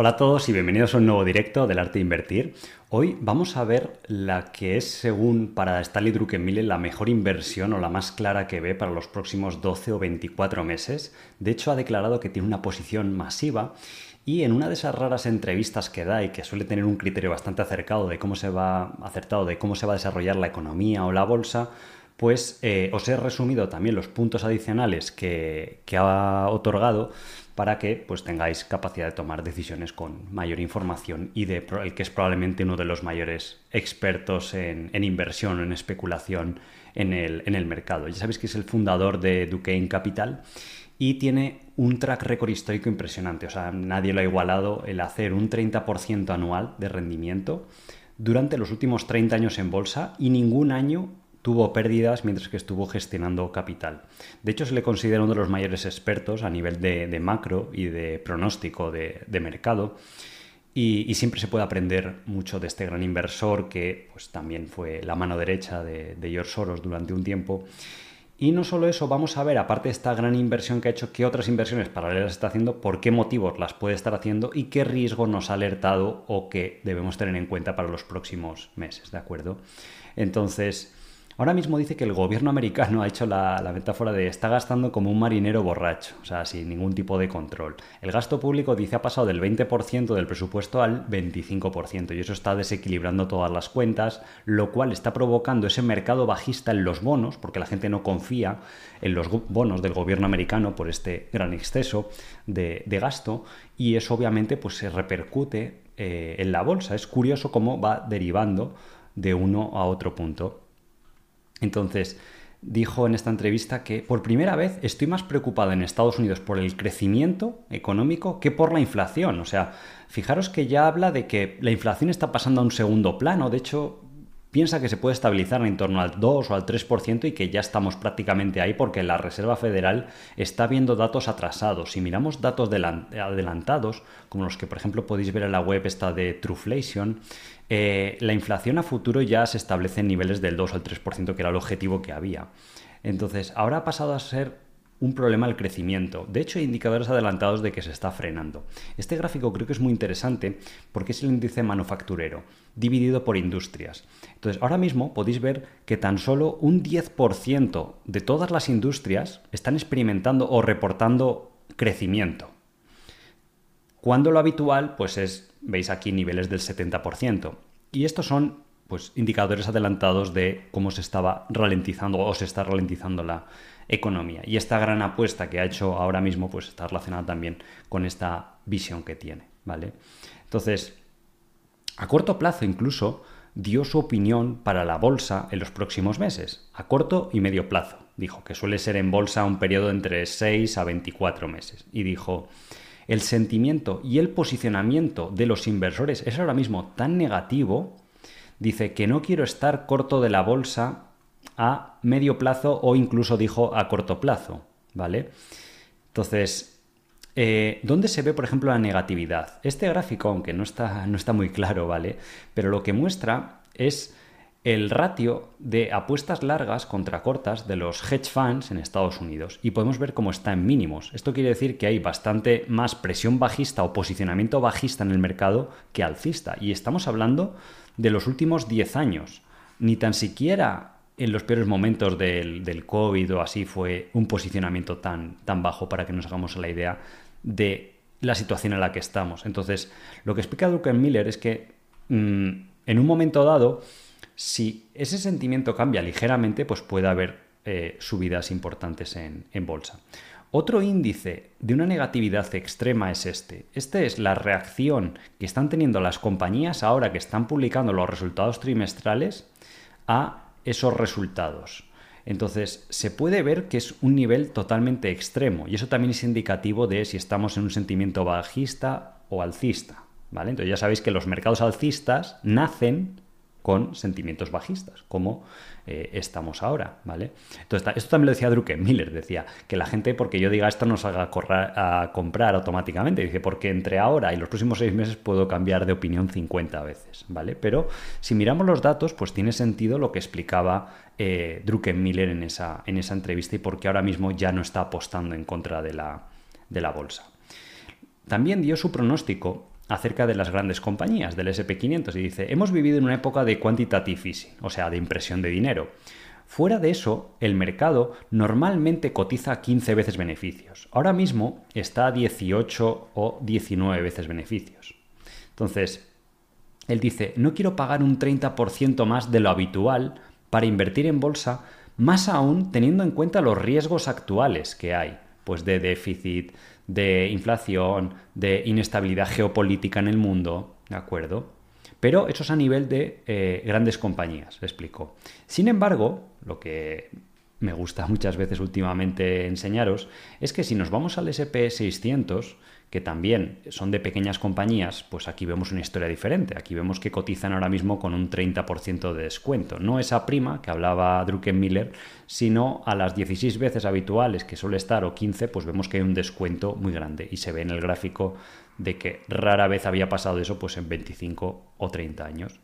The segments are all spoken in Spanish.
Hola a todos y bienvenidos a un nuevo directo del arte de invertir. Hoy vamos a ver la que es, según para Stanley Druckenmiller, la mejor inversión o la más clara que ve para los próximos 12 o 24 meses. De hecho, ha declarado que tiene una posición masiva y en una de esas raras entrevistas que da y que suele tener un criterio bastante acercado de cómo se va, acertado de cómo se va a desarrollar la economía o la bolsa, pues eh, os he resumido también los puntos adicionales que, ha otorgado para que pues, tengáis capacidad de tomar decisiones con mayor información y de el que es probablemente uno de los mayores expertos en, inversión o en especulación en el, en el, mercado. Ya sabéis que es el fundador de Duquesne Capital y tiene un track record histórico impresionante. O sea, nadie lo ha igualado el hacer un 30% anual de rendimiento durante los últimos 30 años en bolsa y ningún año tuvo pérdidas mientras que estuvo gestionando capital. De hecho, se le considera uno de los mayores expertos a nivel de, macro y de pronóstico de, mercado. Y, siempre se puede aprender mucho de este gran inversor que pues, también fue la mano derecha de, George Soros durante un tiempo. Y no solo eso, vamos a ver, aparte de esta gran inversión que ha hecho, qué otras inversiones paralelas está haciendo, por qué motivos las puede estar haciendo y qué riesgo nos ha alertado o que debemos tener en cuenta para los próximos meses, ¿de acuerdo? Entonces, Ahora mismo dice que el gobierno americano ha hecho la, metáfora de está gastando como un marinero borracho, o sea, sin ningún tipo de control. El gasto público dice ha pasado del 20% del presupuesto al 25% y eso está desequilibrando todas las cuentas, lo cual está provocando ese mercado bajista en los bonos, porque la gente no confía en los bonos del gobierno americano por este gran exceso de, gasto y eso obviamente pues se repercute eh, en la bolsa. Es curioso cómo va derivando de uno a otro punto. Entonces, dijo en esta entrevista que por primera vez estoy más preocupado en Estados Unidos por el crecimiento económico que por la inflación. O sea, fijaros que ya habla de que la inflación está pasando a un segundo plano. De hecho, piensa que se puede estabilizar en torno al 2 o al 3% y que ya estamos prácticamente ahí porque la Reserva Federal está viendo datos atrasados. Si miramos datos adelantados, como los que por ejemplo podéis ver en la web esta de Trueflation, eh, la inflación a futuro ya se establece en niveles del 2 al 3%, que era el objetivo que había. Entonces, ahora ha pasado a ser un problema el crecimiento. De hecho, hay indicadores adelantados de que se está frenando. Este gráfico creo que es muy interesante porque es el índice manufacturero, dividido por industrias. Entonces, ahora mismo podéis ver que tan solo un 10% de todas las industrias están experimentando o reportando crecimiento. Cuando lo habitual, pues es, veis aquí niveles del 70%. Y estos son pues indicadores adelantados de cómo se estaba ralentizando o se está ralentizando la economía. Y esta gran apuesta que ha hecho ahora mismo pues está relacionada también con esta visión que tiene, ¿vale? Entonces, a corto plazo incluso dio su opinión para la bolsa en los próximos meses, a corto y medio plazo. Dijo que suele ser en bolsa un periodo entre 6 a 24 meses. Y dijo, el sentimiento y el posicionamiento de los inversores es ahora mismo tan negativo dice que no quiero estar corto de la bolsa a medio plazo o incluso dijo a corto plazo, ¿vale? Entonces, eh, ¿dónde se ve, por ejemplo, la negatividad? Este gráfico, aunque no está, no está muy claro, ¿vale? Pero lo que muestra es el ratio de apuestas largas contra cortas de los hedge funds en Estados Unidos y podemos ver cómo está en mínimos. Esto quiere decir que hay bastante más presión bajista o posicionamiento bajista en el mercado que alcista y estamos hablando de los últimos 10 años. Ni tan siquiera en los peores momentos del, del, COVID o así fue un posicionamiento tan, tan bajo para que nos hagamos la idea de la situación en la que estamos. Entonces, lo que explica Miller es que mm, en un momento dado, si ese sentimiento cambia ligeramente, pues puede haber eh, subidas importantes en, en bolsa. Otro índice de una negatividad extrema es este. Este es la reacción que están teniendo las compañías ahora que están publicando los resultados trimestrales a esos resultados. Entonces, se puede ver que es un nivel totalmente extremo y eso también es indicativo de si estamos en un sentimiento bajista o alcista. ¿vale? Entonces, ya sabéis que los mercados alcistas nacen con sentimientos bajistas, como eh, estamos ahora, ¿vale? Entonces, esto también lo decía Druckenmiller, decía que la gente, porque yo diga esto, nos haga a comprar automáticamente, dice, porque entre ahora y los próximos seis meses puedo cambiar de opinión 50 veces, ¿vale? Pero si miramos los datos, pues tiene sentido lo que explicaba eh, Druckenmiller en esa, en esa entrevista y porque ahora mismo ya no está apostando en contra de la, de la bolsa. También dio su pronóstico acerca de las grandes compañías del SP500 y dice, hemos vivido en una época de quantitative easing, o sea, de impresión de dinero. Fuera de eso, el mercado normalmente cotiza 15 veces beneficios. Ahora mismo está a 18 o 19 veces beneficios. Entonces, él dice, no quiero pagar un 30% más de lo habitual para invertir en bolsa, más aún teniendo en cuenta los riesgos actuales que hay, pues de déficit, de inflación, de inestabilidad geopolítica en el mundo, ¿de acuerdo? Pero eso es a nivel de eh, grandes compañías, explico. Sin embargo, lo que me gusta muchas veces últimamente enseñaros es que si nos vamos al SP600, que también son de pequeñas compañías, pues aquí vemos una historia diferente. Aquí vemos que cotizan ahora mismo con un 30% de descuento. No esa prima que hablaba Druckenmiller, sino a las 16 veces habituales que suele estar o 15, pues vemos que hay un descuento muy grande y se ve en el gráfico de que rara vez había pasado eso pues en 25 o 30 años.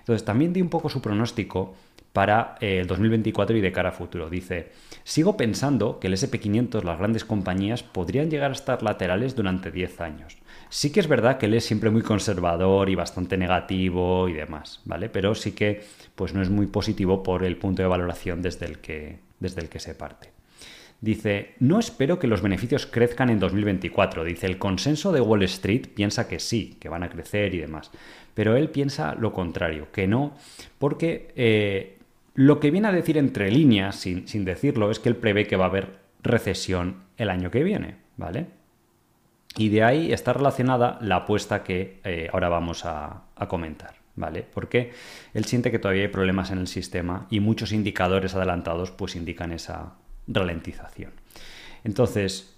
Entonces también di un poco su pronóstico para eh, el 2024 y de cara a futuro. Dice, sigo pensando que el SP500, las grandes compañías, podrían llegar a estar laterales durante 10 años. Sí que es verdad que él es siempre muy conservador y bastante negativo y demás, ¿vale? Pero sí que pues no es muy positivo por el punto de valoración desde el que, desde el que se parte. Dice, no espero que los beneficios crezcan en 2024. Dice, el consenso de Wall Street piensa que sí, que van a crecer y demás. Pero él piensa lo contrario, que no, porque eh, lo que viene a decir entre líneas, sin, decirlo, es que él prevé que va a haber recesión el año que viene, ¿vale? Y de ahí está relacionada la apuesta que eh, ahora vamos a, comentar, ¿vale? Porque él siente que todavía hay problemas en el sistema y muchos indicadores adelantados pues indican esa ralentización. Entonces,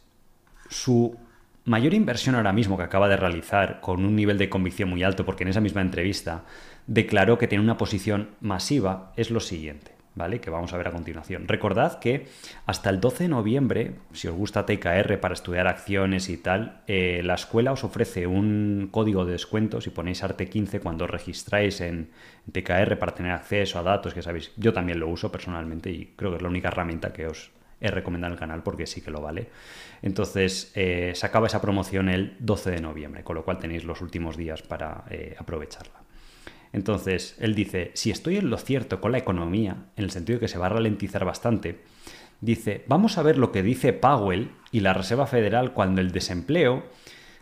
su mayor inversión ahora mismo que acaba de realizar con un nivel de convicción muy alto, porque en esa misma entrevista declaró que tiene una posición masiva, es lo siguiente. ¿Vale? Que vamos a ver a continuación. Recordad que hasta el 12 de noviembre, si os gusta TKR para estudiar acciones y tal, eh, la escuela os ofrece un código de descuento si ponéis Arte15 cuando registráis en TKR para tener acceso a datos, que sabéis, yo también lo uso personalmente y creo que es la única herramienta que os he recomendado en el canal porque sí que lo vale. Entonces, eh, se acaba esa promoción el 12 de noviembre, con lo cual tenéis los últimos días para eh, aprovecharla. Entonces, él dice, si estoy en lo cierto con la economía, en el sentido de que se va a ralentizar bastante, dice, vamos a ver lo que dice Powell y la Reserva Federal cuando el desempleo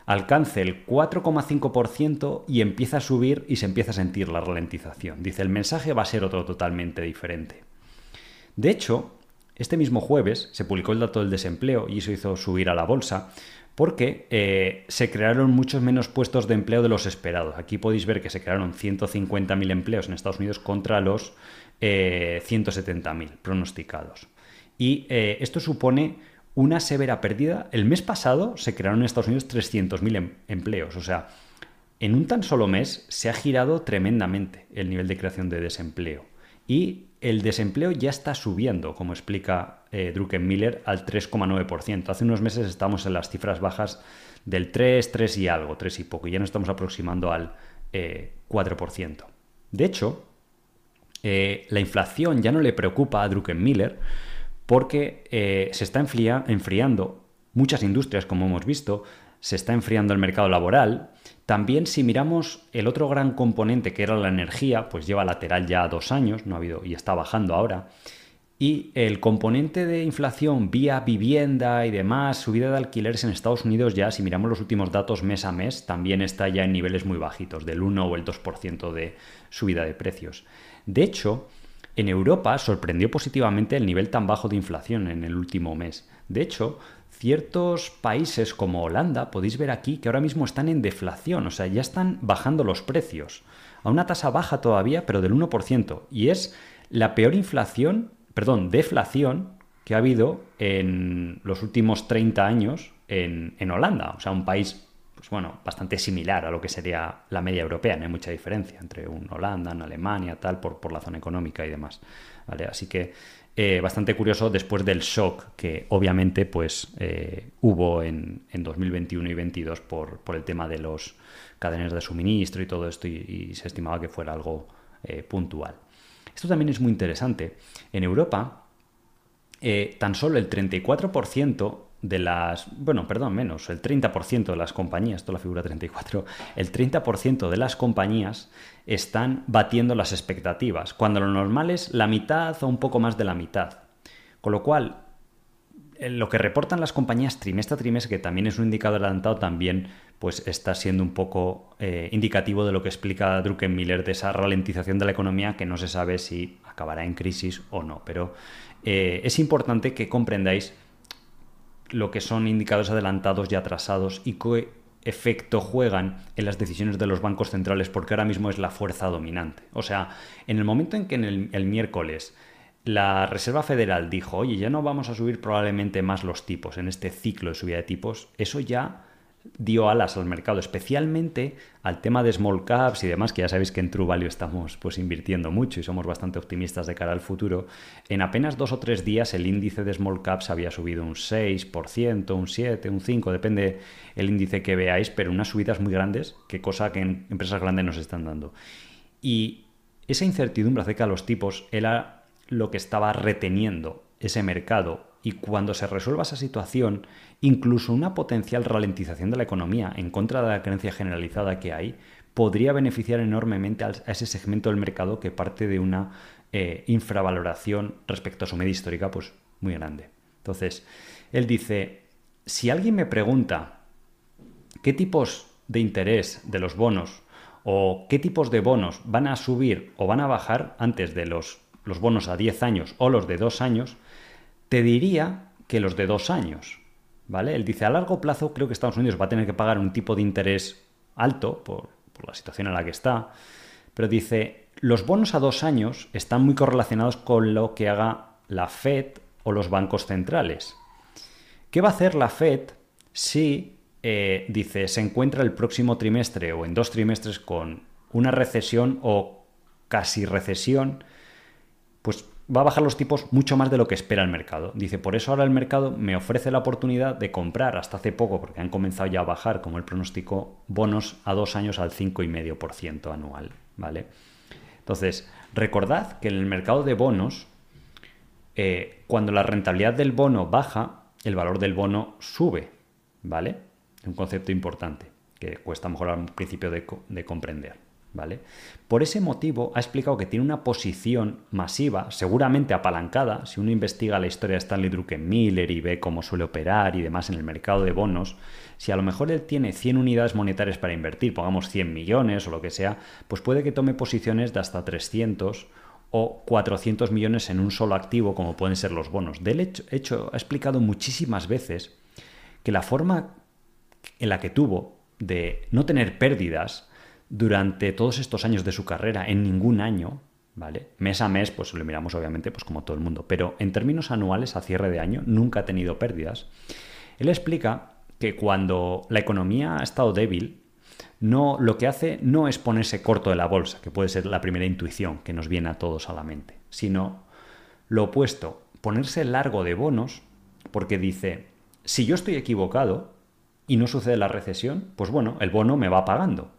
alcance el 4,5% y empieza a subir y se empieza a sentir la ralentización. Dice, el mensaje va a ser otro totalmente diferente. De hecho, este mismo jueves se publicó el dato del desempleo y eso hizo subir a la bolsa, porque eh, se crearon muchos menos puestos de empleo de los esperados. Aquí podéis ver que se crearon 150.000 empleos en Estados Unidos contra los 170.000 eh, pronosticados. Y eh, esto supone una severa pérdida. El mes pasado se crearon en Estados Unidos 300.000 em-, empleos. O sea, en un tan solo mes se ha girado tremendamente el nivel de creación de desempleo. Y el desempleo ya está subiendo, como explica eh, Druckenmiller, al 3,9%. Hace unos meses estábamos en las cifras bajas del 3, 3 y algo, 3 y poco, y ya nos estamos aproximando al 4%. Eh, de hecho, eh, la inflación ya no le preocupa a Druckenmiller porque eh, se está enfriando muchas industrias, como hemos visto, se está enfriando el mercado laboral. También si miramos el otro gran componente que era la energía, pues lleva lateral ya dos años, no ha habido y está bajando ahora. Y el componente de inflación vía vivienda y demás, subida de alquileres en Estados Unidos ya, si miramos los últimos datos mes a mes, también está ya en niveles muy bajitos, del 1 o el 2% de subida de precios. De hecho, en Europa sorprendió positivamente el nivel tan bajo de inflación en el último mes. De hecho, ciertos países como Holanda, podéis ver aquí que ahora mismo están en deflación, o sea, ya están bajando los precios. A una tasa baja todavía, pero del 1%. Y es la peor inflación, perdón, deflación que ha habido en los últimos 30 años en, en Holanda. O sea, un país pues bueno, bastante similar a lo que sería la media europea, no hay mucha diferencia entre un Holanda, Alemania, tal, por, por la zona económica y demás. ¿vale? Así que eh, bastante curioso después del shock que obviamente pues eh, hubo en, 2021 y 2022 por, por, el tema de los cadenas de suministro y todo esto y, se estimaba que fuera algo eh, puntual. Esto también es muy interesante. En Europa, tan solo el 34% de las, bueno, perdón, menos, el 30% de las compañías, esto la figura 34, el 30% de las compañías están batiendo las expectativas, cuando lo normal es la mitad o un poco más de la mitad. Con lo cual, lo que reportan las compañías trimestre a trimestre, que también es un indicador adelantado, también pues está siendo un poco eh, indicativo de lo que explica Druckenmiller de esa ralentización de la economía que no se sabe si acabará en crisis o no. Pero eh, es importante que comprendáis lo que son indicadores adelantados y atrasados y qué efecto juegan en las decisiones de los bancos centrales porque ahora mismo es la fuerza dominante. O sea, en el momento en que en el, miércoles la Reserva Federal dijo, oye, ya no vamos a subir probablemente más los tipos en este ciclo de subida de tipos, eso ya dio alas al mercado, especialmente al tema de small caps y demás, que ya sabéis que en True Value estamos pues invirtiendo mucho y somos bastante optimistas de cara al futuro. En apenas dos o tres días el índice de small caps había subido un 6%, un 7%, un 5%, depende el índice que veáis, pero unas subidas muy grandes, que cosa que en empresas grandes nos están dando. Y esa incertidumbre acerca de los tipos era lo que estaba reteniendo ese mercado y cuando se resuelva esa situación, incluso una potencial ralentización de la economía en contra de la creencia generalizada que hay, podría beneficiar enormemente a ese segmento del mercado que parte de una eh, infravaloración respecto a su media histórica pues muy grande. Entonces, él dice, si alguien me pregunta qué tipos de interés de los bonos o qué tipos de bonos van a subir o van a bajar antes de los, los bonos a 10 años o los de 2 años, te diría que los de dos años. ¿Vale? Él dice, a largo plazo creo que Estados Unidos va a tener que pagar un tipo de interés alto por, la situación en la que está, pero dice, los bonos a dos años están muy correlacionados con lo que haga la Fed o los bancos centrales. ¿Qué va a hacer la Fed si, eh, dice, se encuentra el próximo trimestre o en dos trimestres con una recesión o casi recesión? Pues va a bajar los tipos mucho más de lo que espera el mercado. Dice, por eso ahora el mercado me ofrece la oportunidad de comprar hasta hace poco, porque han comenzado ya a bajar, como el pronóstico, bonos a dos años al 5,5% anual. ¿vale? Entonces, recordad que en el mercado de bonos, eh, cuando la rentabilidad del bono baja, el valor del bono sube. ¿Vale? Un concepto importante que cuesta mejor al principio de comprender. ¿Vale? Por ese motivo ha explicado que tiene una posición masiva, seguramente apalancada, si uno investiga la historia de Stanley Druckenmiller y ve cómo suele operar y demás en el mercado de bonos, si a lo mejor él tiene 100 unidades monetarias para invertir, pongamos 100 millones o lo que sea, pues puede que tome posiciones de hasta 300 o 400 millones en un solo activo, como pueden ser los bonos. De hecho, hecho ha explicado muchísimas veces que la forma en la que tuvo de no tener pérdidas durante todos estos años de su carrera, en ningún año, ¿vale? Mes a mes, pues lo miramos obviamente, pues como todo el mundo, pero en términos anuales, a cierre de año, nunca ha tenido pérdidas. Él explica que cuando la economía ha estado débil, no, lo que hace no es ponerse corto de la bolsa, que puede ser la primera intuición que nos viene a todos a la mente, sino lo opuesto, ponerse largo de bonos, porque dice, si yo estoy equivocado y no sucede la recesión, pues bueno, el bono me va pagando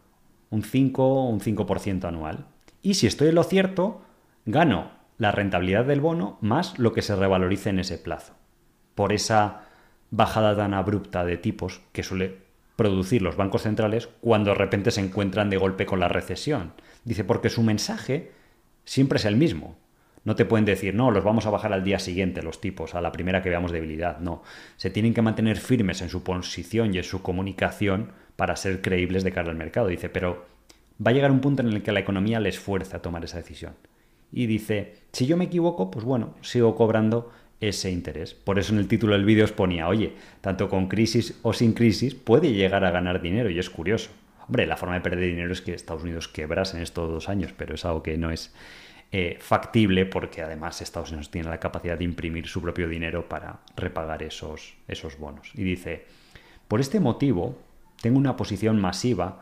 un 5 o un 5% anual. Y si estoy en lo cierto, gano la rentabilidad del bono más lo que se revalorice en ese plazo. Por esa bajada tan abrupta de tipos que suele producir los bancos centrales cuando de repente se encuentran de golpe con la recesión. Dice, porque su mensaje siempre es el mismo. No te pueden decir, no, los vamos a bajar al día siguiente los tipos, a la primera que veamos debilidad. No, se tienen que mantener firmes en su posición y en su comunicación para ser creíbles de cara al mercado. Dice, pero va a llegar un punto en el que la economía les fuerza a tomar esa decisión. Y dice, si yo me equivoco, pues bueno, sigo cobrando ese interés. Por eso en el título del vídeo os ponía, oye, tanto con crisis o sin crisis puede llegar a ganar dinero y es curioso. Hombre, la forma de perder dinero es que Estados Unidos quebrase en estos dos años, pero es algo que no es eh, factible porque además Estados Unidos tiene la capacidad de imprimir su propio dinero para repagar esos, esos bonos. Y dice, por este motivo, tengo una posición masiva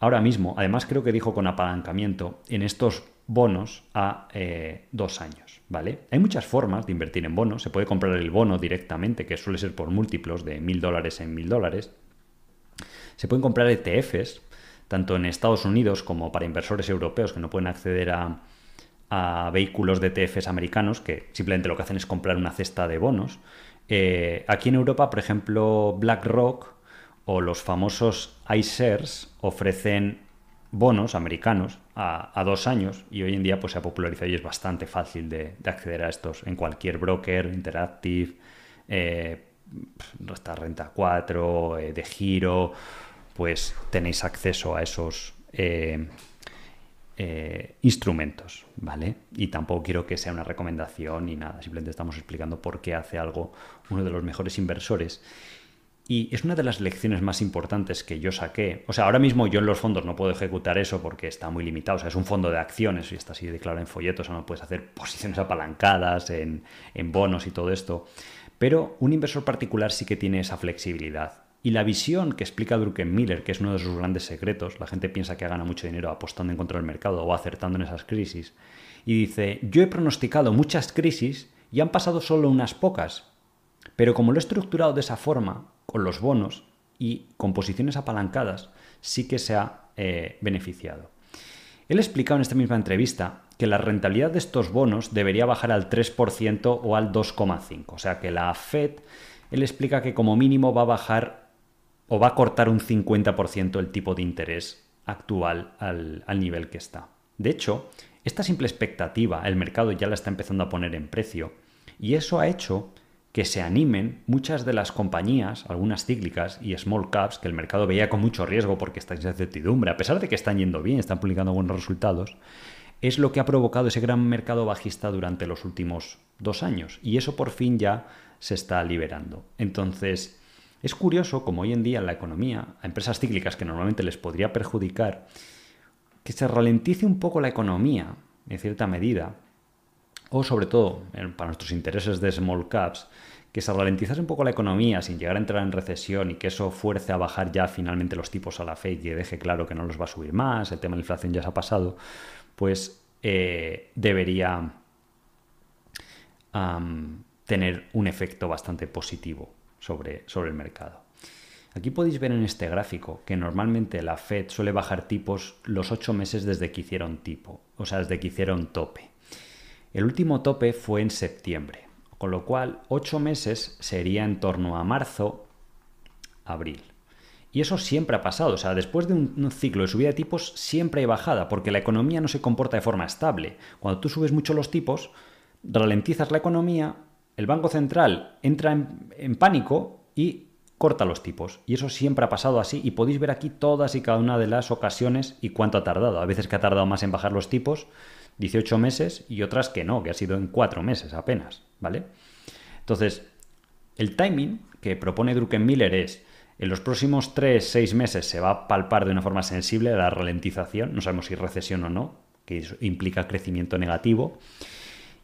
ahora mismo, además creo que dijo con apalancamiento, en estos bonos a eh, dos años. ¿vale? Hay muchas formas de invertir en bonos. Se puede comprar el bono directamente, que suele ser por múltiplos de mil dólares en mil dólares. Se pueden comprar ETFs, tanto en Estados Unidos como para inversores europeos que no pueden acceder a, vehículos de ETFs americanos, que simplemente lo que hacen es comprar una cesta de bonos. Eh, aquí en Europa, por ejemplo, BlackRock o los famosos iShares ofrecen bonos americanos a, dos años y hoy en día pues, se ha popularizado y es bastante fácil de, acceder a estos en cualquier broker, Interactive, eh, Renta 4, eh, de Giro, pues tenéis acceso a esos eh, eh, instrumentos, ¿vale? Y tampoco quiero que sea una recomendación ni nada, simplemente estamos explicando por qué hace algo uno de los mejores inversores. Y es una de las lecciones más importantes que yo saqué. O sea, ahora mismo yo en los fondos no puedo ejecutar eso porque está muy limitado. O sea, es un fondo de acciones y está así declarado en folletos. O no puedes hacer posiciones apalancadas en, en bonos y todo esto. Pero un inversor particular sí que tiene esa flexibilidad. Y la visión que explica Druckenmiller, que es uno de sus grandes secretos, la gente piensa que gana mucho dinero apostando en contra del mercado o acertando en esas crisis, y dice, yo he pronosticado muchas crisis y han pasado solo unas pocas, pero como lo he estructurado de esa forma, con los bonos y con posiciones apalancadas, sí que se ha eh, beneficiado. Él explicado en esta misma entrevista que la rentabilidad de estos bonos debería bajar al 3% o al 2,5%. O sea que la Fed, él explica que como mínimo va a bajar o va a cortar un 50% el tipo de interés actual al, nivel que está. De hecho, esta simple expectativa el mercado ya la está empezando a poner en precio y eso ha hecho que se animen muchas de las compañías, algunas cíclicas y small caps, que el mercado veía con mucho riesgo porque está en incertidumbre, a pesar de que están yendo bien, están publicando buenos resultados, es lo que ha provocado ese gran mercado bajista durante los últimos dos años. Y eso por fin ya se está liberando. Entonces, es curioso como hoy en día en la economía, a empresas cíclicas que normalmente les podría perjudicar, que se ralentice un poco la economía en cierta medida, o sobre todo para nuestros intereses de small caps, que se ralentizase un poco la economía sin llegar a entrar en recesión y que eso fuerce a bajar ya finalmente los tipos a la Fed y deje claro que no los va a subir más, el tema de la inflación ya se ha pasado, pues eh, debería tener un efecto bastante positivo sobre, sobre el mercado. Aquí podéis ver en este gráfico que normalmente la Fed suele bajar tipos los ocho meses desde que hicieron tipo, o sea, desde que hicieron tope. El último tope fue en septiembre, con lo cual ocho meses sería en torno a marzo, abril. Y eso siempre ha pasado, o sea, después de un, ciclo de subida de tipos siempre hay bajada, porque la economía no se comporta de forma estable. Cuando tú subes mucho los tipos, ralentizas la economía, el Banco Central entra en, pánico y corta los tipos. Y eso siempre ha pasado así y podéis ver aquí todas y cada una de las ocasiones y cuánto ha tardado. A veces que ha tardado más en bajar los tipos, 18 meses, y otras que no, que ha sido en 4 meses apenas, ¿vale? Entonces, el timing que propone Druckenmiller es, en los próximos 3-6 meses se va a palpar de una forma sensible la ralentización, no sabemos si recesión o no, que implica crecimiento negativo,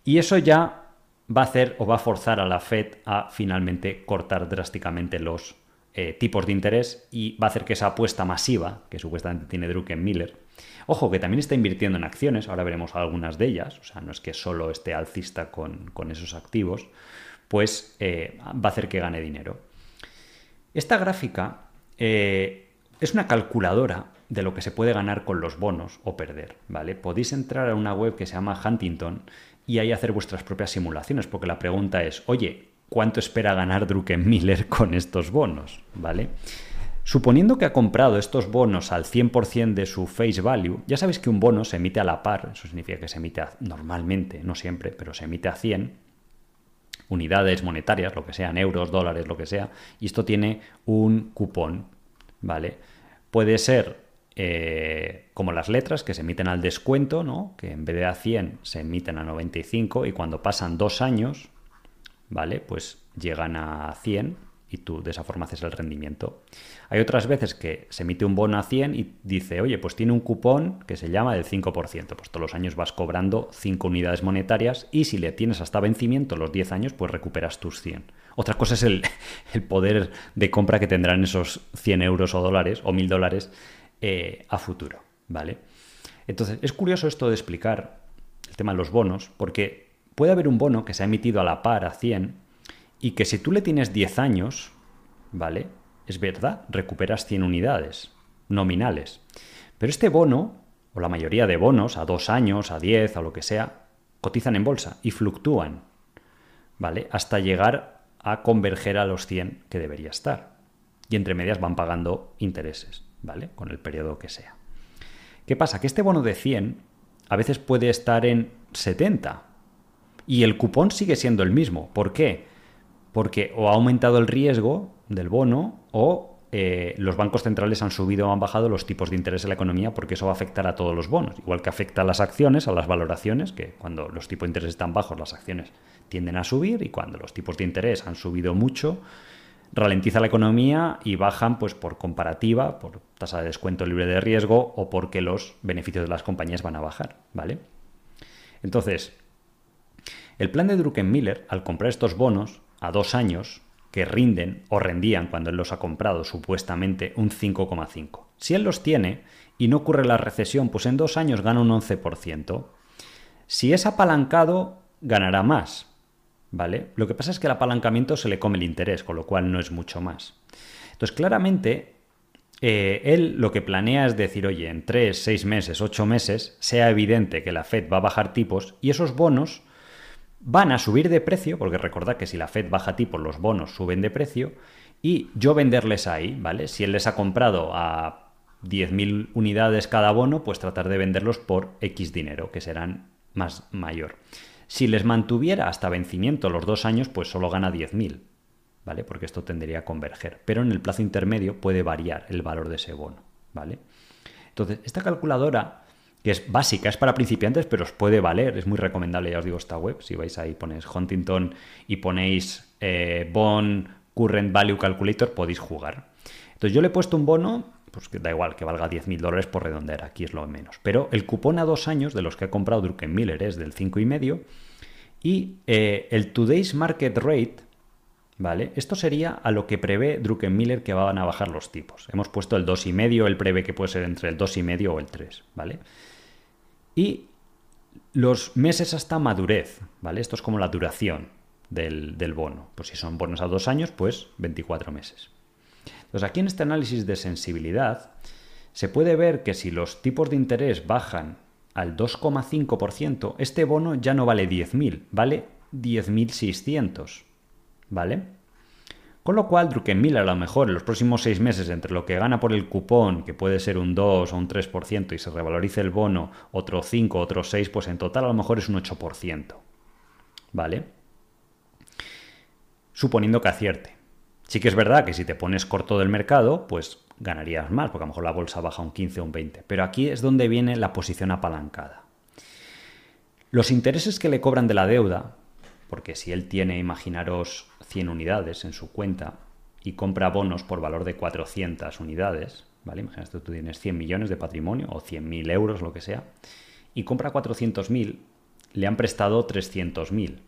y eso ya va a hacer o va a forzar a la Fed a finalmente cortar drásticamente los eh, tipos de interés y va a hacer que esa apuesta masiva que supuestamente tiene Druckenmiller, ojo que también está invirtiendo en acciones, ahora veremos algunas de ellas, o sea, no es que solo esté alcista con, esos activos, pues eh, va a hacer que gane dinero. Esta gráfica eh, es una calculadora de lo que se puede ganar con los bonos o perder, ¿vale? Podéis entrar a una web que se llama Huntington y ahí hacer vuestras propias simulaciones, porque la pregunta es, oye, ¿cuánto espera ganar Druckenmiller con estos bonos? ¿Vale? Suponiendo que ha comprado estos bonos al 100% de su face value, ya sabéis que un bono se emite a la par, eso significa que se emite normalmente, no siempre, pero se emite a 100 unidades monetarias, lo que sean euros, dólares, lo que sea, y esto tiene un cupón, ¿vale? Puede ser eh, como las letras que se emiten al descuento, ¿no? que en vez de a 100 se emiten a 95 y cuando pasan dos años, ¿vale? Pues llegan a 100 y tú de esa forma haces el rendimiento. Hay otras veces que se emite un bono a 100 y dice, oye, pues tiene un cupón que se llama del 5%. Pues todos los años vas cobrando 5 unidades monetarias y si le tienes hasta vencimiento los 10 años, pues recuperas tus 100. Otra cosa es el, el poder de compra que tendrán esos 100 euros o dólares o 1000 dólares eh, a futuro, ¿vale? Entonces, es curioso esto de explicar el tema de los bonos, porque puede haber un bono que se ha emitido a la par a 100 y que si tú le tienes 10 años, ¿vale? Es verdad, recuperas 100 unidades nominales. Pero este bono, o la mayoría de bonos, a 2 años, a 10, a lo que sea, cotizan en bolsa y fluctúan, ¿vale? Hasta llegar a converger a los 100 que debería estar. Y entre medias van pagando intereses, ¿vale? Con el periodo que sea. ¿Qué pasa? Que este bono de 100 a veces puede estar en 70 y el cupón sigue siendo el mismo. ¿Por qué? Porque o ha aumentado el riesgo del bono o eh, los bancos centrales han subido o han bajado los tipos de interés en la economía porque eso va a afectar a todos los bonos, igual que afecta a las acciones, a las valoraciones, que cuando los tipos de interés están bajos las acciones tienden a subir y cuando los tipos de interés han subido mucho, ralentiza la economía y bajan pues por comparativa, por tasa de descuento libre de riesgo o porque los beneficios de las compañías van a bajar, ¿vale? Entonces, el plan de Druckenmiller, al comprar estos bonos a dos años, que rinden o rendían cuando él los ha comprado supuestamente un 5,5. Si él los tiene y no ocurre la recesión, pues en dos años gana un 11%. Si es apalancado, ganará más. ¿Vale? Lo que pasa es que el apalancamiento se le come el interés, con lo cual no es mucho más. Entonces, claramente, eh, él lo que planea es decir, oye, en 3, 6 meses, 8 meses, sea evidente que la Fed va a bajar tipos y esos bonos van a subir de precio, porque recordad que si la Fed baja tipos, los bonos suben de precio, y yo venderles ahí, ¿vale? Si él les ha comprado a 10.000 unidades cada bono, pues tratar de venderlos por X dinero, que serán más mayor. Si les mantuviera hasta vencimiento los dos años, pues solo gana 10.000, ¿vale? Porque esto tendría a converger. Pero en el plazo intermedio puede variar el valor de ese bono, ¿vale? Entonces, esta calculadora que es básica, es para principiantes, pero os puede valer, es muy recomendable, ya os digo, esta web, si vais ahí, ponéis Huntington y ponéis eh, Bond Current Value Calculator, podéis jugar. Entonces yo le he puesto un bono, pues que da igual, que valga 10.000 dólares por redondear, aquí es lo menos, pero el cupón a dos años de los que ha comprado Druckenmiller es del 5,5 y eh, el Today's Market Rate ¿Vale? Esto sería a lo que prevé Druckenmiller que van a bajar los tipos. Hemos puesto el 2,5, él prevé que puede ser entre el 2,5 o el 3, ¿vale? Y los meses hasta madurez, ¿vale? Esto es como la duración del, bono. Pues si son bonos a dos años, pues 24 meses. Entonces aquí en este análisis de sensibilidad se puede ver que si los tipos de interés bajan al 2,5%, este bono ya no vale 10.000, vale 10.600, ¿vale? Con lo cual, Druckenmiller a lo mejor en los próximos seis meses, entre lo que gana por el cupón, que puede ser un 2 o un 3%, y se revalorice el bono, otro 5, otro 6, pues en total a lo mejor es un 8%. ¿Vale? Suponiendo que acierte. Sí que es verdad que si te pones corto del mercado, pues ganarías más, porque a lo mejor la bolsa baja un 15 o un 20. Pero aquí es donde viene la posición apalancada. Los intereses que le cobran de la deuda, porque si él tiene, imaginaros, 100 unidades en su cuenta y compra bonos por valor de 400 unidades, ¿vale? Imagínate tú tienes 100 millones de patrimonio o 100.000 euros, lo que sea, y compra 400.000, le han prestado 300.000.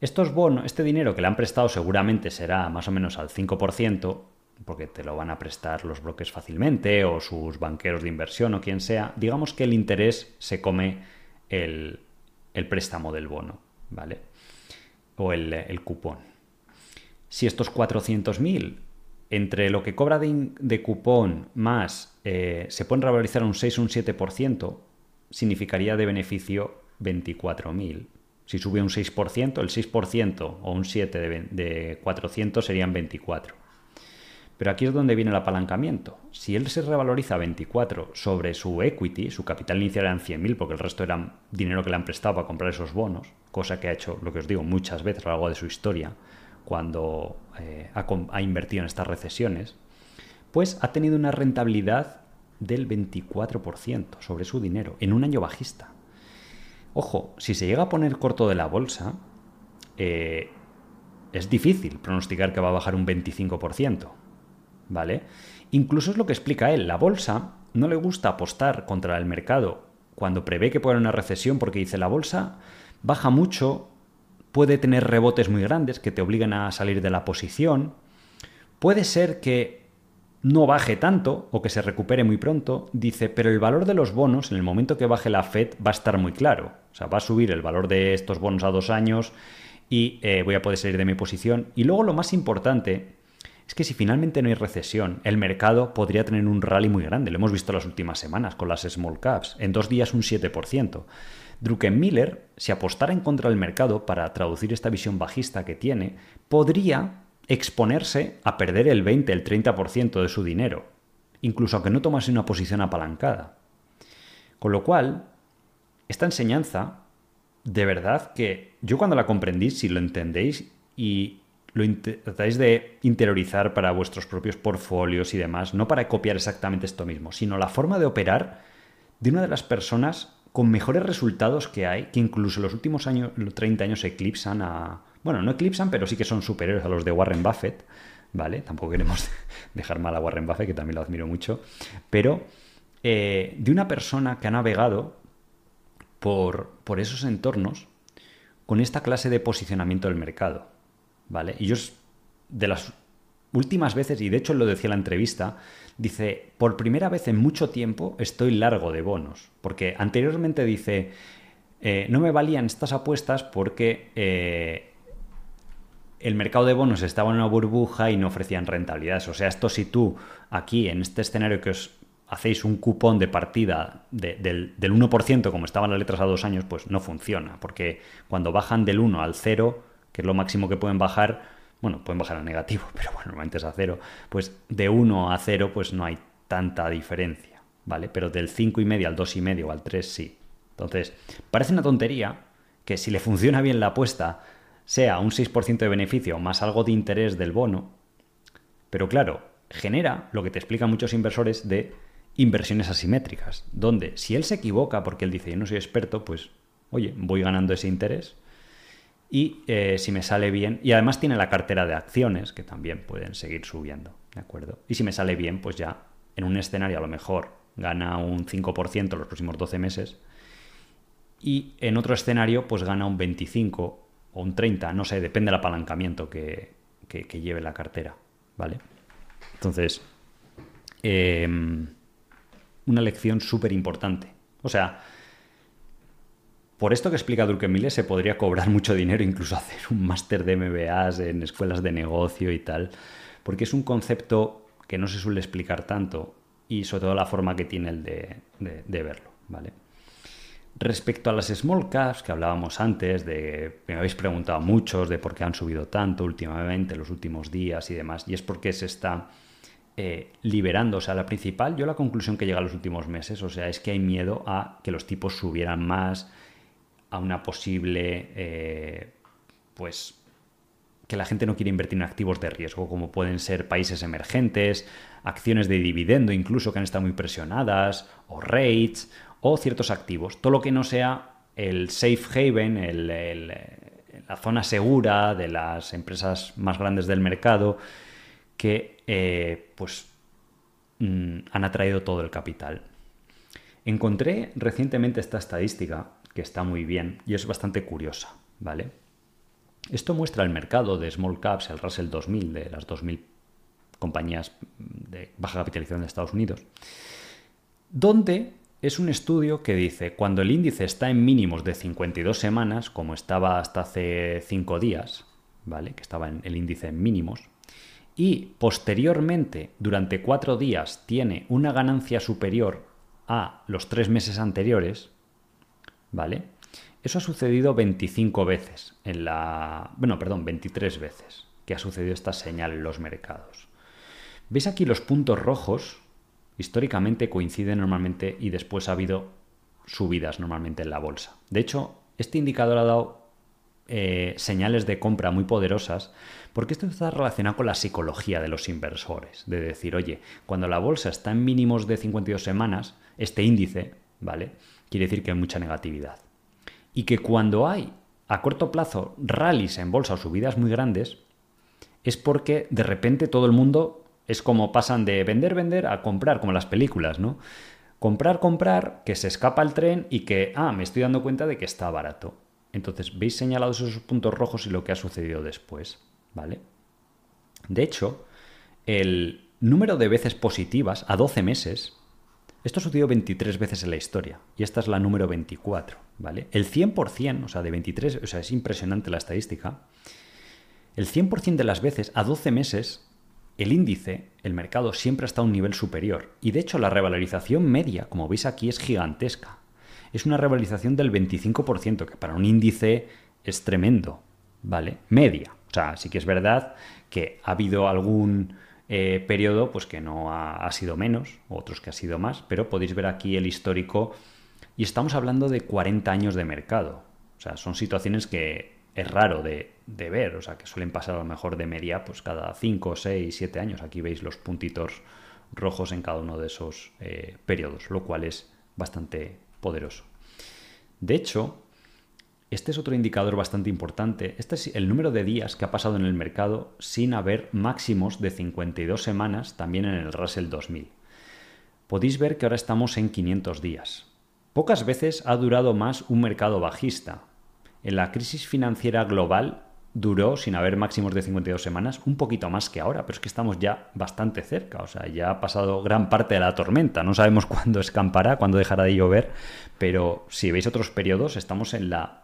Estos bonos, este dinero que le han prestado seguramente será más o menos al 5%, porque te lo van a prestar los bloques fácilmente o sus banqueros de inversión o quien sea. Digamos que el interés se come el, préstamo del bono, ¿vale? O el cupón si estos 400.000 entre lo que cobra de, cupón más eh, se pueden revalorizar un 6 o un 7%, significaría de beneficio 24.000. Si sube un 6%, el 6% o un 7% de, de 400 serían 24. Pero aquí es donde viene el apalancamiento. Si él se revaloriza 24 sobre su equity, su capital inicial eran 100.000 porque el resto era dinero que le han prestado para comprar esos bonos, cosa que ha hecho, lo que os digo, muchas veces a lo largo de su historia, cuando eh, ha, invertido en estas recesiones, pues ha tenido una rentabilidad del 24% sobre su dinero en un año bajista. Ojo, si se llega a poner corto de la bolsa, eh, es difícil pronosticar que va a bajar un 25%. ¿Vale? Incluso es lo que explica él. La bolsa no le gusta apostar contra el mercado cuando prevé que puede haber una recesión porque dice la bolsa baja mucho puede tener rebotes muy grandes que te obligan a salir de la posición, puede ser que no baje tanto o que se recupere muy pronto, dice, pero el valor de los bonos en el momento que baje la Fed va a estar muy claro, o sea, va a subir el valor de estos bonos a dos años y eh, voy a poder salir de mi posición. Y luego lo más importante es que si finalmente no hay recesión, el mercado podría tener un rally muy grande. Lo hemos visto las últimas semanas con las small caps. En dos días un 7%. Druckenmiller, si apostara en contra del mercado para traducir esta visión bajista que tiene, podría exponerse a perder el 20, el 30% de su dinero, incluso aunque no tomase una posición apalancada. Con lo cual, esta enseñanza, de verdad que yo cuando la comprendí, si lo entendéis y lo tratáis de interiorizar para vuestros propios portfolios y demás, no para copiar exactamente esto mismo, sino la forma de operar de una de las personas con mejores resultados que hay, que incluso los últimos años, 30 años eclipsan a... Bueno, no eclipsan, pero sí que son superiores a los de Warren Buffett, ¿vale? Tampoco queremos dejar mal a Warren Buffett, que también lo admiro mucho, pero eh, de una persona que ha navegado por, por esos entornos con esta clase de posicionamiento del mercado. ¿vale? Y yo, de las últimas veces, y de hecho lo decía en la entrevista, dice, por primera vez en mucho tiempo estoy largo de bonos, porque anteriormente dice, eh, no me valían estas apuestas porque eh, el mercado de bonos estaba en una burbuja y no ofrecían rentabilidades. O sea, esto si tú aquí, en este escenario que os hacéis un cupón de partida del, del 1%, como estaban las letras a dos años, pues no funciona, porque cuando bajan del 1 al 0, que es lo máximo que pueden bajar, bueno, pueden bajar a negativo, pero bueno, normalmente es a cero, pues de 1 a 0 pues no hay tanta diferencia, ¿vale? Pero del 5,5 al 2,5 o al 3 sí. Entonces, parece una tontería que si le funciona bien la apuesta sea un 6% de beneficio más algo de interés del bono, pero claro, genera lo que te explican muchos inversores de inversiones asimétricas, donde si él se equivoca porque él dice yo no soy experto, pues oye, voy ganando ese interés y eh, si me sale bien, y además tiene la cartera de acciones que también pueden seguir subiendo, ¿de acuerdo? Y si me sale bien, pues ya en un escenario a lo mejor gana un 5% los próximos 12 meses y en otro escenario pues gana un 25 o un 30, no sé, depende del apalancamiento que, lleve la cartera, ¿vale? Entonces, em, una lección súper importante. O sea, por esto que explica Druckenmiller se podría cobrar mucho dinero, incluso hacer un máster de MBAs en escuelas de negocio y tal, porque es un concepto que no se suele explicar tanto y sobre todo la forma que tiene el de, verlo, ¿vale? Respecto a las small caps que hablábamos antes, de me habéis preguntado muchos de por qué han subido tanto últimamente, los últimos días y demás, y es porque se está eh, liberando. O sea, la principal, yo la conclusión que llega a los últimos meses, o sea, es que hay miedo a que los tipos subieran más, a una posible, eh, pues, que la gente no quiere invertir en activos de riesgo, como pueden ser países emergentes, acciones de dividendo incluso que han estado muy presionadas, o rates, o ciertos activos. Todo lo que no sea el safe haven, la zona segura de las empresas más grandes del mercado, que eh, pues mm, han atraído todo el capital. Encontré recientemente esta estadística que está muy bien y es bastante curiosa, ¿vale? Esto muestra el mercado de small caps, el Russell 2000, de las 2000 compañías de baja capitalización de Estados Unidos, donde es un estudio que dice, cuando el índice está en mínimos de 52 semanas, como estaba hasta hace 5 días, ¿vale? Que estaba en el índice en mínimos, y posteriormente, durante 4 días, tiene una ganancia superior a los 3 meses anteriores, ¿vale? Eso ha sucedido 25 veces en la... Bueno, perdón, 23 veces que ha sucedido esta señal en los mercados. ¿Veis aquí los puntos rojos? Históricamente coinciden normalmente y después ha habido subidas normalmente en la bolsa. De hecho, este indicador ha dado eh, señales de compra muy poderosas porque esto está relacionado con la psicología de los inversores. De decir, oye, cuando la bolsa está en mínimos de 52 semanas, este índice, ¿vale? Quiere decir que hay mucha negatividad. Y que cuando hay a corto plazo rallies en bolsa o subidas muy grandes, es porque de repente todo el mundo es como pasan de vender, vender a comprar, como las películas, ¿no? Comprar, comprar, que se escapa el tren y que, ah, me estoy dando cuenta de que está barato. Entonces, veis señalados esos puntos rojos y lo que ha sucedido después, ¿vale? De hecho, el número de veces positivas a 12 meses esto sucedió 23 veces en la historia y esta es la número 24, ¿vale? El 100%, o sea, de 23, o sea, es impresionante la estadística. El 100% de las veces a 12 meses el índice, el mercado siempre está a un nivel superior y de hecho la revalorización media, como veis aquí, es gigantesca. es una revalorización del 25%, que para un índice es tremendo, ¿vale? Media. O sea, sí que es verdad que ha habido algún eh, periodo pues que no ha, sido menos, otros que ha sido más, pero podéis ver aquí el histórico y estamos hablando de 40 años de mercado. O sea, son situaciones que es raro de, ver, o sea, que suelen pasar a lo mejor de media pues cada 5, 6, 7 años. Aquí veis los puntitos rojos en cada uno de esos eh, periodos, lo cual es bastante poderoso. De hecho, este es otro indicador bastante importante. Este es el número de días que ha pasado en el mercado sin haber máximos de 52 semanas también en el Russell 2000. Podéis ver que ahora estamos en 500 días. Pocas veces ha durado más un mercado bajista. En la crisis financiera global duró, sin haber máximos de 52 semanas, un poquito más que ahora, pero es que estamos ya bastante cerca, o sea, ya ha pasado gran parte de la tormenta, no sabemos cuándo escampará, cuándo dejará de llover, pero si veis otros periodos, estamos en la